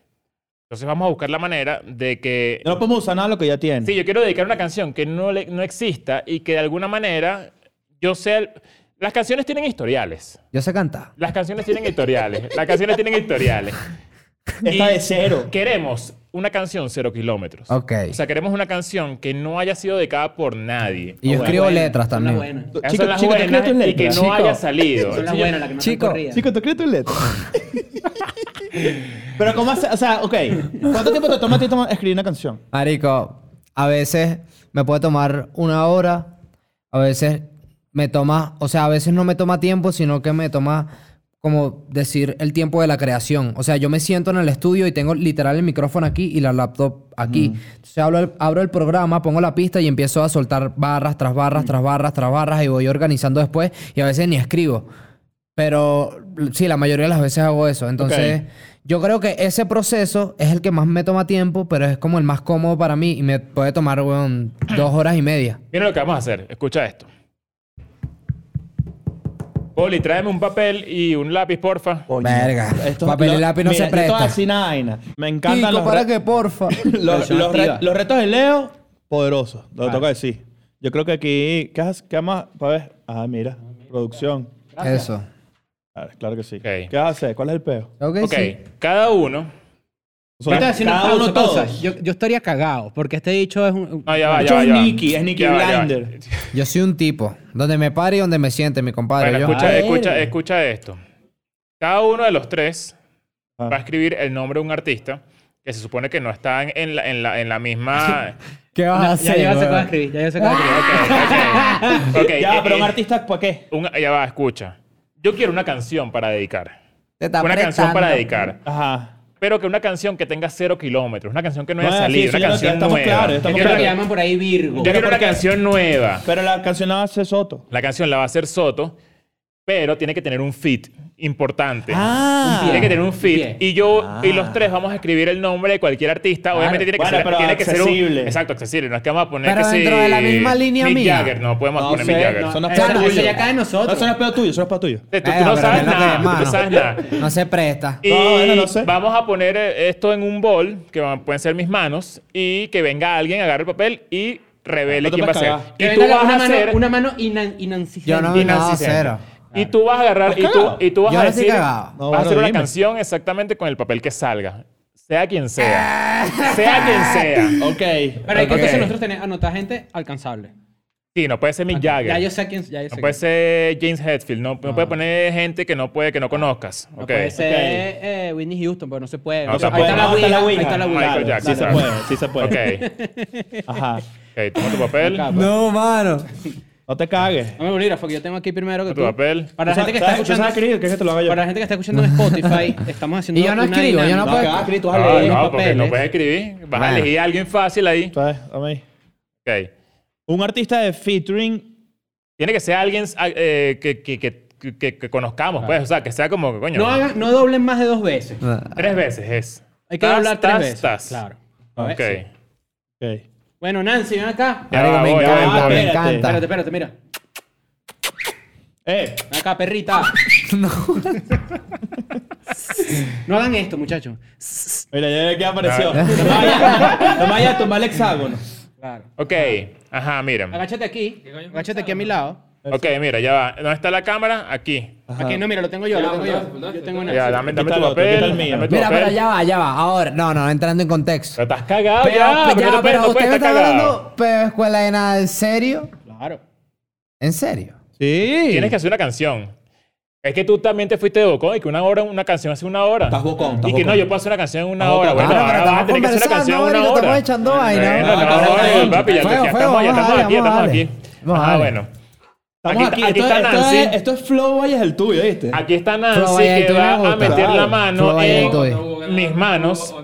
Entonces vamos a buscar la manera de que... No podemos usar nada de lo que ya tiene. Sí, yo quiero dedicar una canción que no, le- no exista y que de alguna manera yo sea... el- Las canciones tienen historiales. Yo sé cantar. Las canciones tienen historiales. Las canciones tienen historiales. [laughs] Está de cero. Queremos una canción cero kilómetros. Ok. O sea, queremos una canción que no haya sido dedicada por nadie. Y yo escribo Buena, letras también. buenas. Esas Chico, son las chico, ¿te buenas tus y que no letras? haya salido. Son las Sí, buenas, las que no Chico. Chico, ¿tú crees tu letra? [laughs] Pero ¿cómo hace? O sea, ok. ¿Cuánto tiempo te toma a ti escribir una canción? Marico, a veces me puede tomar una hora, a veces me toma, o sea, a veces no me toma tiempo, sino que me toma como decir el tiempo de la creación. O sea, yo me siento en el estudio y tengo literal el micrófono aquí y la laptop aquí. Entonces abro el, abro el programa, pongo la pista y empiezo a soltar barras tras barras, tras barras, tras barras y voy organizando después y a veces ni escribo. Pero sí, la mayoría de las veces hago eso. Entonces, yo creo que ese proceso es el que más me toma tiempo, pero es como el más cómodo para mí y me puede tomar, weón, dos horas y media. Mira lo que vamos a hacer. Escucha esto. Poli, tráeme un papel y un lápiz, porfa. Verga. esto- Papel y lo- lápiz no mira, se yo presta. decir una vaina. Me encantan los, para re- que, porfa. [laughs] los, Versión los re- activa. los retos de Leo, poderosos. Lo Vale. toca decir. Yo creo que aquí... ¿Qué, has- qué más? Para ver. Ah, mira. Producción. Eso. Claro que sí. Ok. ¿Qué vas a hacer? ¿Cuál es el peo? Ok, Ok, sí. cada uno Yo a pausa, pausa. Yo, yo estaría cagado, porque este dicho es un... No, ya va, De ya va, es ya va. Nicky, es Nicky ya va. Blinder. Yo soy un tipo. Donde me pare y donde me siente, mi compadre. Bueno, Yo- escucha, escucha, escucha esto. Cada uno de los tres Ah. va a escribir el nombre de un artista que se supone que no está en- la, en la, en la misma... [laughs] ¿Qué vas a Ya, hacer? ya yo sé a escribir, ya yo sé a escribir. Ok, ok. [laughs] Ok, Ya, eh, pero un eh, artista, ¿para qué? un- ya va, escucha. Yo quiero una canción para dedicar. Te está Una canción para dedicar. Ajá. Pero que una canción que tenga cero kilómetros. Una canción que no No, haya sí, salido. una canción estamos nueva. claros, Yo estamos quiero que llaman por ahí Virgo. Yo quiero una canción nueva. Pero la canción la va a hacer Soto. La canción la va a hacer Soto, pero tiene que tener un fit importante. Ah. Tiene que tener un fit. Y yo y los tres vamos a escribir el nombre de cualquier artista. Obviamente tiene que Bueno, ser, pero tiene que ser un- accesible. exacto, accesible. No es que vamos a poner Pero que dentro de la misma línea Mick mía. Jagger. No podemos No poner sé, Mick Jagger. no, eso no es Eso pedo no- eso tuyo. ya cae en nosotros. No, eso no es pedo tuyo, eso no es pedo tuyo. Tú, tú Venga, no sabes nada. Tú no sabes nada. No se presta. Y No, bueno, no sé. vamos a poner eh, esto en un bol, que van- pueden ser mis manos, y que venga alguien, agarre el papel y revele No quién va a ser. Y tú vas una a mano, hacer... una mano inan, inansistente. Yo no cero. Y tú vas a agarrar y ¿Estás tú, y tú vas Yo a no estoy decir, cagado. vas No, a bueno, hacer una dime. canción exactamente con el papel que salga. Sea quien sea. sea quien [laughs] sea. Ok. Pero hay que Ok. entonces nosotros tenemos anotar gente alcanzable. Sí, no puede ser Mick Jagger. Ya yo sé quién. Ya yo sé no puede quién. ser James Hetfield. No, no puede poner gente que no puede, que no conozcas. No Ok. puede ser eh, Whitney Houston, pero no se puede. No ahí se está puede. la No, Ouija. está la Ahí Ouija. está la Ouija. Michael Claro, Jackson. Sí se puede, sí se puede. Ok. Ajá. Ok, toma tu papel. Pues. No, mano. No te cagues. No me bolígrafo, porque yo tengo aquí primero que Tu tú. papel. Para la ¿Tú gente que sabes- está sabes escuchando. escribir? ¿Quieres que te lo haga yo? Para la gente que está escuchando en Spotify, [laughs] estamos haciendo. Y yo no una escribo, yo no dinámica. puedo- que hagas escribir, tú vas a No, leer. no, los porque papeles. no puedes escribir. Vas a Bueno. elegir a alguien fácil ahí. ¿Sabes? Dame ahí. Ok. Un artista de featuring. Tiene que ser alguien eh, que, que, que, que- que conozcamos, pues. O sea, que sea como, que, coño, No, doblen más de dos veces. tres veces es. Hay que Tas, doblar tres tas, veces. tas. Claro. Ok. ver, Ok. Bueno, Nancy, ven acá. Ya va, me voy, encanta, me Espérate. encanta. Espérate, espérate, mira. Eh, Ven acá, perrita. [laughs] No hagan esto, muchachos. mira, ya que apareció. No me vayas no me vayas a tomar el hexágono. Claro. Ok. Ajá, mira. Agáchate aquí. Agáchate aquí a mi lado. Ok, mira, ya va. ¿Dónde está la cámara? Aquí. Aquí, no, mira, lo tengo yo, lo tengo yo. Yo tengo una. Ya, dame, dame tu papel. dame tu Mira, papel. pero ya va, ya va. Ahora, no, no, entrando en contexto. Pero estás cagado Pero, ya. pero, porque ya, pero usted me está cagado. hablando, pero escuela de nada, ¿en serio? Claro. ¿En serio? Sí. Tienes que hacer una canción. Es que tú también te fuiste de bocón y que una hora, una canción hace una hora. Estás bocón, estás Y que no, yo puedo hacer una canción en una hora. Bueno, Claro, pero ahora vas a tener que hacer una canción en conversando, una marico, hora. estamos echando vaina. Bueno, No, no, no, no, no, papi, ya, estamos, aquí, ya estamos aquí. Ah, bueno. Estamos Aquí- aquí. aquí esto, está esto Nancy. es, esto es Flow Vaya es el tuyo, ¿viste? Aquí está Nancy que va a meter la mano en mis manos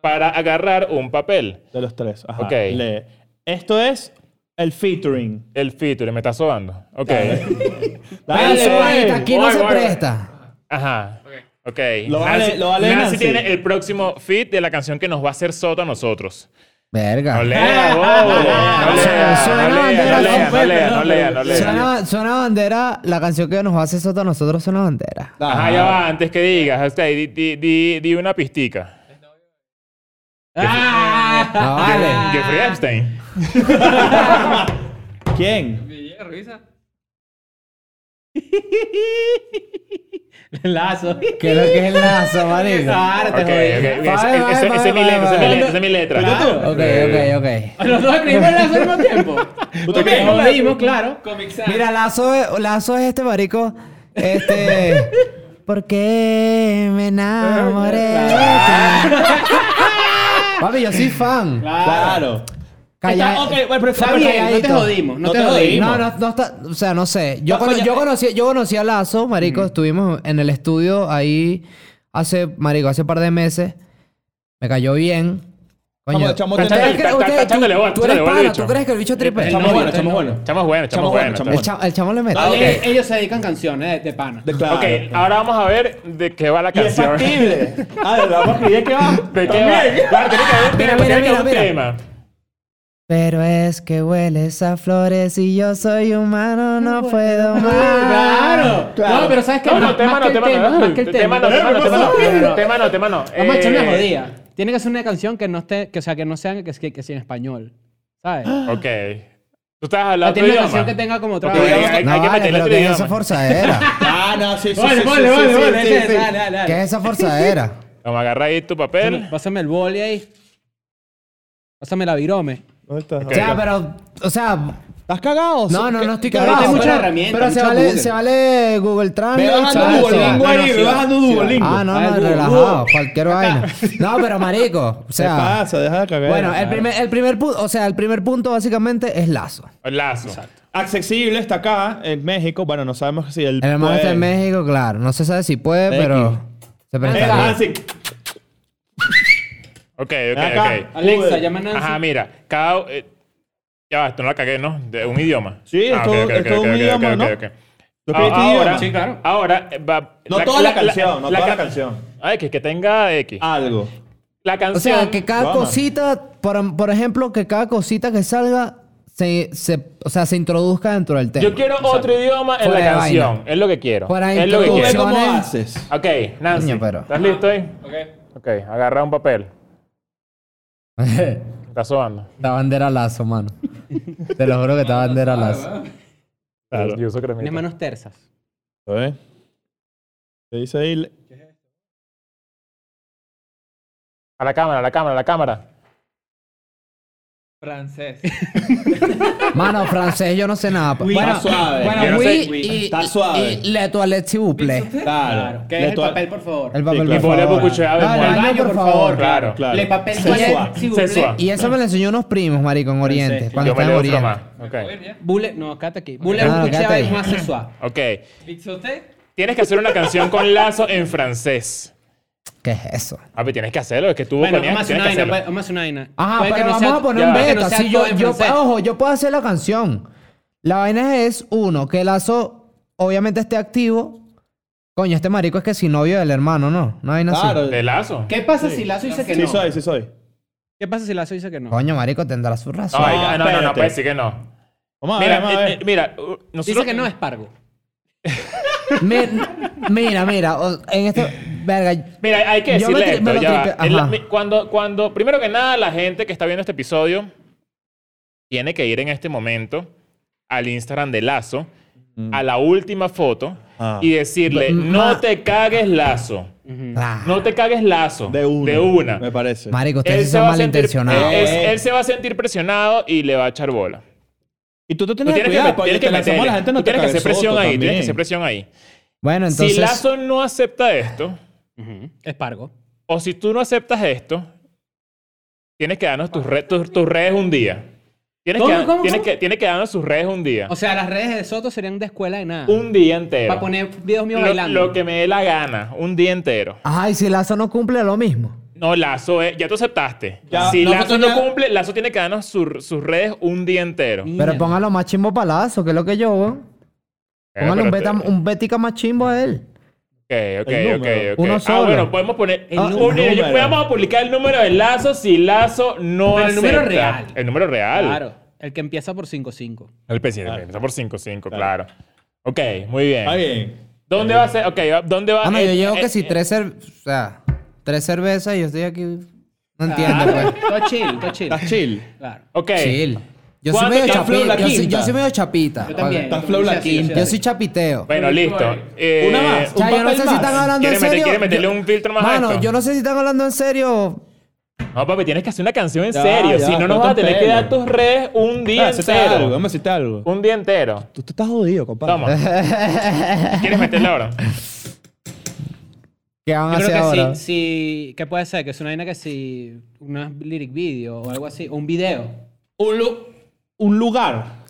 para agarrar un papel. De los tres. Ajá. Ok. Lee. Esto es el featuring. El feature, me está sobando. Ok. Dale, [laughs] [laughs] Eso, pues. aquí no se presta. Ajá. Ok. Lo vale- Nancy, lo vale Nancy Nancy. tiene el próximo feat de la canción que nos va a hacer Soto a nosotros. Verga. No lea, bobo. No lea, Suena no lea, bandera, no lea, no, no lea, no lea, no lea. Suena, bandera, la canción que nos hace Soto a nosotros suena bandera. Ajá, ya va, antes que digas, di, di, una pistica. ¡Ah! No vale. Jeffrey Epstein. [laughs] ¿Quién? [laughs] [laughs] Lazo. ¿Qué es lo que es el lazo, [laughs] marico? Claro, te Ok, jodí. ok. Ese- Vale, ese- vale, ese- vale, Esa es mi letra, esa es mi vale. letra, esa es mi letra. Claro. Ok, ok, ok. Los dos escribimos el lazo al mismo tiempo. ¿Tú también? jodimos, claro. Mira, Lazo, es- Lazo es este marico. Este. [laughs] ¿Por qué me enamoré? Papi, yo soy fan. Claro. Calla- Está- ok, bueno, pero Está bien, no te calladito. jodimos, no, No te te jodimos. No, no, no está. O sea, no sé. Yo, No, cono- yo, eh. conocí, yo conocí a Lazo, marico. Estuvimos en el estudio ahí hace, marico, hace un par de meses. Me cayó bien. Coño. Chamo, chamo, ¿Ustedes está- creen- está- está ustedes- echándole tú- eres pana. ¿tú crees que el bicho tripe? El Chamo bueno, chamo bueno. Chamo bueno, chamo Chamo bueno, El, chamo le mete. Ah. Ellos, ellos se dedican canciones de, de pana. De claro. Ok, ahora vamos a ver de qué va la Y es canción. factible. [laughs] Ah, ¿de verdad? ¿Vamos a escribir qué va? ¿De qué va? Claro, tiene que haber un Mira, tema, Pero es que hueles a flores y yo soy humano, no puedo más. Claro. Claro. No, pero ¿sabes qué? No, no, Más- tema más no, que el tema no. Más que el Tema no, tema. tema no, tema no. Tema no, tema no. Vamos a echarle una Eh, jodida. Tiene que ser una canción que no esté, que, o sea, que no sea que, que, que sea en español. ¿Sabes? [gasps] Ok. Tú estás hablando tiene otro una canción idioma. que tenga como otra. Hay- hay No, que vale, meterle otro ¿qué es idioma. esa forzadera? [laughs] Ah, no, sí, sí. Vale, sí, vale, sí, vale, sí, vale. ¿Qué es esa forzadera? Vamos a agarrar ahí tu papel. Pásame, pásame el boli ahí. Pásame la virome. ¿Dónde estás? Ok. Ya, pero, o sea, ¿Estás cagado? no, no, no estoy cagado. hay muchas pero- herramientas, Pero se mucho vale, Google. se vale Google Ve Translate. Duolingo ahí, ve bajando Sí va. Duolingo. Ah, no, Ah, no, relajado. Cualquier vaina. No, pero marico, o [laughs] ¿Qué sea... pasa? Deja de cagar. Bueno, el primer, el primer punto, o sea, el primer punto básicamente es Lazo. Lazo. Accesible está acá en México. Bueno, no sabemos si el. El hermano está en. México, claro. No se sabe si puede, pero se prestaría. ah, sí. Ok, ok, acá. ok. Alexa, llama a Nancy. Ajá, mira. Cada... eh, ya va, esto no la cagué, ¿no? De un idioma. Sí, es Ah, todo- es todo un idioma, ok, ¿no? ok, ok. ¿Tú Ah, ahora, idioma? Sí, claro. Ahora eh, va... No toda la canción, no toda la ca- canción. Ay, que, que tenga X. Algo. La O canción... sea, que cada cosita, por, por ejemplo, que cada cosita que salga se, se- o sea, se introduzca dentro del tema. Yo quiero otro idioma en Fuera la de canción. vaina. Es lo que quiero. Fuera es lo que ¿Tú ves quiero. cómo Canciones. haces? Ok, Nancy. Coño, pero- ¿Estás listo ahí? Ok. Ok, agarra un papel. [laughs] Está sobando. La bandera Lazo, mano. Te lo juro que está bandera Lazo. Claro. Yo uso cremita. Tienes manos tersas. A ver. ¿Qué dice ahí? A la cámara, a la cámara, a la cámara. Francés. [laughs] Mano, francés yo no sé nada. Oui, bueno, está suave. bueno, oui, sé, y, está suave. y le toilette s'il vous plaît. Claro. ¿Qué Le es el papel, por favor? El papel, Sí, Y claro. por favor. bucuche a ver, Dale, mueve. al baño, por favor. Claro. Claro. Le papel toilette, suave. s'il vous plaît. suave. Y eso me lo enseñó unos primos, marico, en Oriente. Francés. Cuando Yo me estaba en leo Oriente. más. Ok. Bule, no, quédate aquí. Bule Ah, un más sexual. Ok. ¿Pixote? Tienes que hacer una canción con lazo en francés. ¿Qué es eso? A ver, tienes que hacerlo. Es que tú Bueno, vamos a hacer tienes una que vaina. hacerlo. Vamos a hacer una vaina. Ajá, Puede que pero no vamos sea- a poner ya un no beta. sea Si yo, yo, ojo, yo puedo hacer la canción. La vaina es, uno, que Lazo obviamente esté activo. Coño, este marico es que si novio del hermano, ¿no? No hay nada así. Claro. De lazo. ¿Qué pasa si Lazo dice que Sí no? soy, sí soy. ¿Qué pasa si Lazo dice que no? Coño, marico, tendrá su razón. Ay, No, no, no, no, no, puede decir que no. Vamos a ver, Mira, vamos a eh, ver. eh, mira, uh, nosotros... Dice que no es pargo. Mi- mira, mira, o- en este. Verga. Mira, hay que Yo me decirle tri- me esto. lo ya va. tripe- El- ajá. mi- cuando, cuando, primero que nada, la gente que está viendo este episodio tiene que ir en este momento al Instagram de Lazo, a la última foto, Ah. y decirle, Ma- no te cagues Lazo. Ah, No te cagues Lazo. De una. De una. Me parece. marico, ustedes se, son va a sentir, malintencionados. él, él- él se va a sentir presionado y le va a echar bola. Y tú te Tú tienes que tienes que, cuidar, tienes que la gente no Tú te tienes que hacer presión ahí. Tienes que hacer presión ahí. Bueno, entonces. Si Lazo no acepta esto, Ujú. Es pargo. o si tú no aceptas esto, tienes que darnos tus, re- tus, tus redes un día. Tienes, ¿Cómo, que, cómo, tienes, cómo? que, tienes que darnos sus redes un día. O sea, las redes de Soto serían de escuela de nada. un día entero. Para poner videos míos lo, bailando. lo que me dé la gana. Un día entero. Ajá, y si Lazo no cumple lo mismo. No, Lazo, es- ya tú aceptaste. Ya, si Lazo no ya- cumple, Lazo tiene que darnos su- sus redes un día entero. Pero póngalo más chimbo para Lazo, que es lo que yo. Eh, Póngale un, beta, te- un betica más chimbo a él. Ok, ok, ok, número. ok. Uno Ah, solo. bueno, podemos poner. El un- número. yo- vamos a publicar el número de Lazo si Lazo no Pero el número acepta. real. El número real. Claro. El que empieza por 5-5. El presidente empieza por 5-5, claro. Ok, muy bien. Está bien. ¿Dónde va a ser? Ok, ¿dónde va Ah, no, eh, yo llevo eh, que si eh, tres, o sea, tres cervezas y yo estoy aquí. No entiendo, pues. [laughs] Todo chill, todo chill. Estás chill. Claro. Ok. Chill. Yo soy ¿Cuánto medio chapita. la Yo, soy- quinta? yo soy medio chapita. Yo también. Está flow la Yo soy así, quinta. Yo soy chapiteo. Bueno, listo. Eh, Una más. O sea, Un yo no sé si más. están hablando en ¿Quiere meter- serio. quiere meterle Yo- un filtro más a Mano, yo no sé si están hablando en serio. No, papi, tienes que hacer una canción en Ya, serio. ya, si no, nos vas a tener que pelo. dar tus redes un día Ah, hacete algo, entero. vamos a decirte algo. Un día entero. Tú, tú estás jodido, compadre. Toma. [laughs] ¿Quieres meterle ahora? ¿Qué van a Yo hacer creo que ahora? sí, sí. ¿Qué puede ser? Que es una vaina que si. Una lyric video o algo así. O un video. Un, lu- un lugar.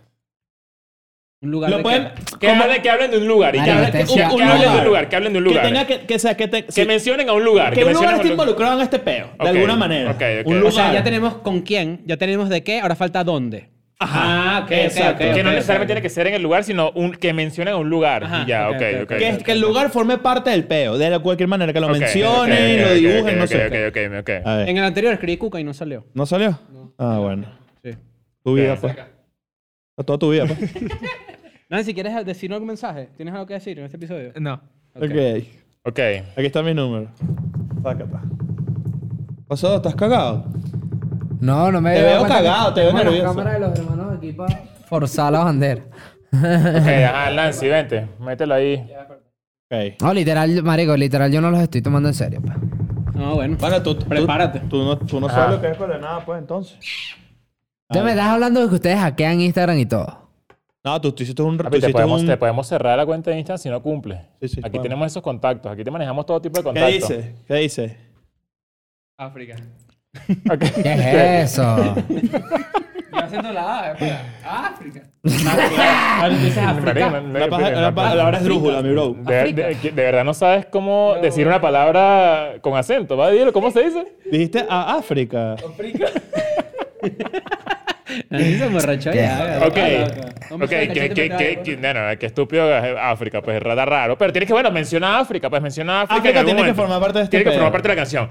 Un lugar Lo de pueden- que- Que, hablen, que hablen de un lugar. Y que, Marico, hablen, que, que sea- hablen un de un lugar. Que hablen de un lugar. Que tenga que, que sea que te, Que sí, mencionen a un lugar. que un lugar mencionen a esté lu- involucrado en este peo, de Ok, alguna manera. ok, ok. Un O lugar. O sea, ya tenemos con quién, ya tenemos de qué, ahora falta dónde. Ajá. Ah, ok, ok, Exacto. ok, Que no necesariamente tiene que ser en el lugar, sino un, que mencionen un lugar. Ajá, y ya, ok, ok. Que, que el lugar forme parte del peo, de cualquier manera, que lo mencionen, lo dibujen, no sé. ok, qué. ok, ok. En el anterior escribí Cuca y no salió. ¿No salió? Ah, bueno. Sí. Tu vida, pues. Toda tu vida, pues. Nancy, ¿quieres decirnos algún mensaje? ¿Tienes algo que decir en este episodio? No. Ok. ok. Ok. Aquí está mi número. Sácata. ¿Pasó? ¿Estás cagado? No, no me Te he dado veo cagado, te veo nervioso. cámara de los hermanos aquí para forzar la bandera. Ok, [laughs] ajá, Nancy, vente. Mételo ahí. Ok. No, literal, marico, literal, yo no los estoy tomando en serio, pues. No, bueno. Bueno, tú, tú- Prepárate. Tú, no, tú sabes lo que es coordenada, pues, entonces. Entonces me estás hablando de que ustedes hackean Instagram y todo. No, tú, tú hiciste un... tú Papi, te, hiciste podemos, un- te podemos cerrar la cuenta de Instagram si no cumple. Sí, sí, aquí podemos. tenemos esos contactos. Aquí te manejamos todo tipo de ¿Qué contactos. dice? ¿Qué dice? África. Ok. ¿Qué es eso? Yo haciendo la A. África. Dices Marico, África. no- no- La, no- hora es drújula, mi bro. de, de- de verdad no sabes cómo decir una palabra con acento. ¿Va? Dilo, ¿cómo se dice? Dijiste a África. [laughs] Se emborrachó ya. Ok, ok, ¿sabes que, que que, te que, que- no, no, que estúpido es África, pues es raro, raro. Pero tienes que, bueno, menciona África, pues menciona África. África tiene que formar parte de este Tiene que formar parte de la canción.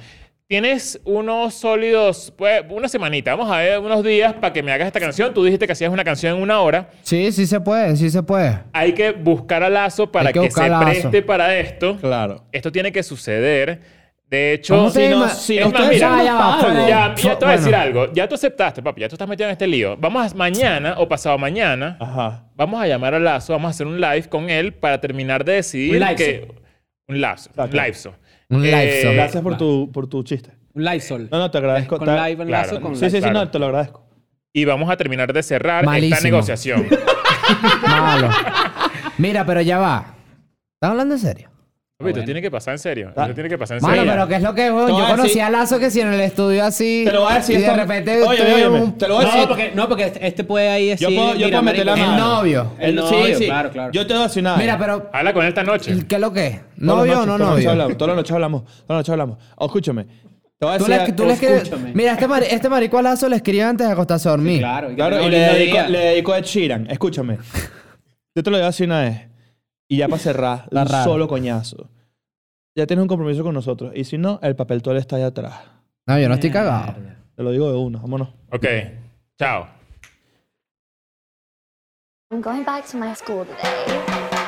Tienes unos sólidos, pues, una semanita, vamos a ver, unos días para que me hagas esta canción. Tú dijiste que hacías una canción en una hora. Sí, sí se puede, sí se puede. Hay que buscar a Lazo para Hay que se Lazo. preste para esto. Claro. Esto tiene que suceder. De hecho, ¿Cómo te Si no, si Es más, mira, ya ya, ya te voy a Bueno. decir algo. Ya tú aceptaste, papi. Ya tú estás metido en este lío. Vamos a, mañana o pasado mañana. Ajá. Vamos a llamar a Lazo, vamos a hacer un live con él para terminar de decidir Un que... Un Lazo, un Exacto. Un livezo. Gracias por tu, por tu chiste. Un Lysol. No, no, te agradezco. Con live enlazo claro. con Sí, sí, sí, Claro. no, te lo agradezco. Y vamos a terminar de cerrar Malísimo. esta negociación. [laughs] Malo. Mira, pero ya va. ¿Estás hablando en serio? Papi, bueno. tiene que pasar en serio. Ah. Esto tiene que pasar en Mano, serio. pero ¿qué es lo que voy Yo conocí decir- a Lazo que si en el estudio así. Te lo voy a decir Y de repente. Oye, un- te lo voy a No, decir. porque, no, porque este- puede ahí Yo decir, puedo, yo mira, puedo meter la mano. El novio. El- El sí, novio, sí. claro, claro. Yo te voy a decir nada. Mira, pero. Habla con él esta noche. ¿Qué es lo que es? ¿Novio o no todas las noches novio? hablamos, Todas las noches hablamos. Todas las noches hablamos. Oh, escúchame. Te voy a Tú decir... le, tú le escribes- Escúchame. Mira, este, mari- este marico a Lazo le escribe antes de acostarse a dormir. Claro, Claro, y le dedico, día. le dedico a Ed Sheeran. Escúchame. [laughs] Yo te lo voy a decir una vez. Y ya para cerrar, [laughs] Está un raro. solo coñazo. Ya tienes un compromiso con nosotros. Y si no, el papel todo está allá atrás. No, yo no estoy cagado. Te lo digo de uno. Vámonos. Ok. Chao. I'm going back to my school today.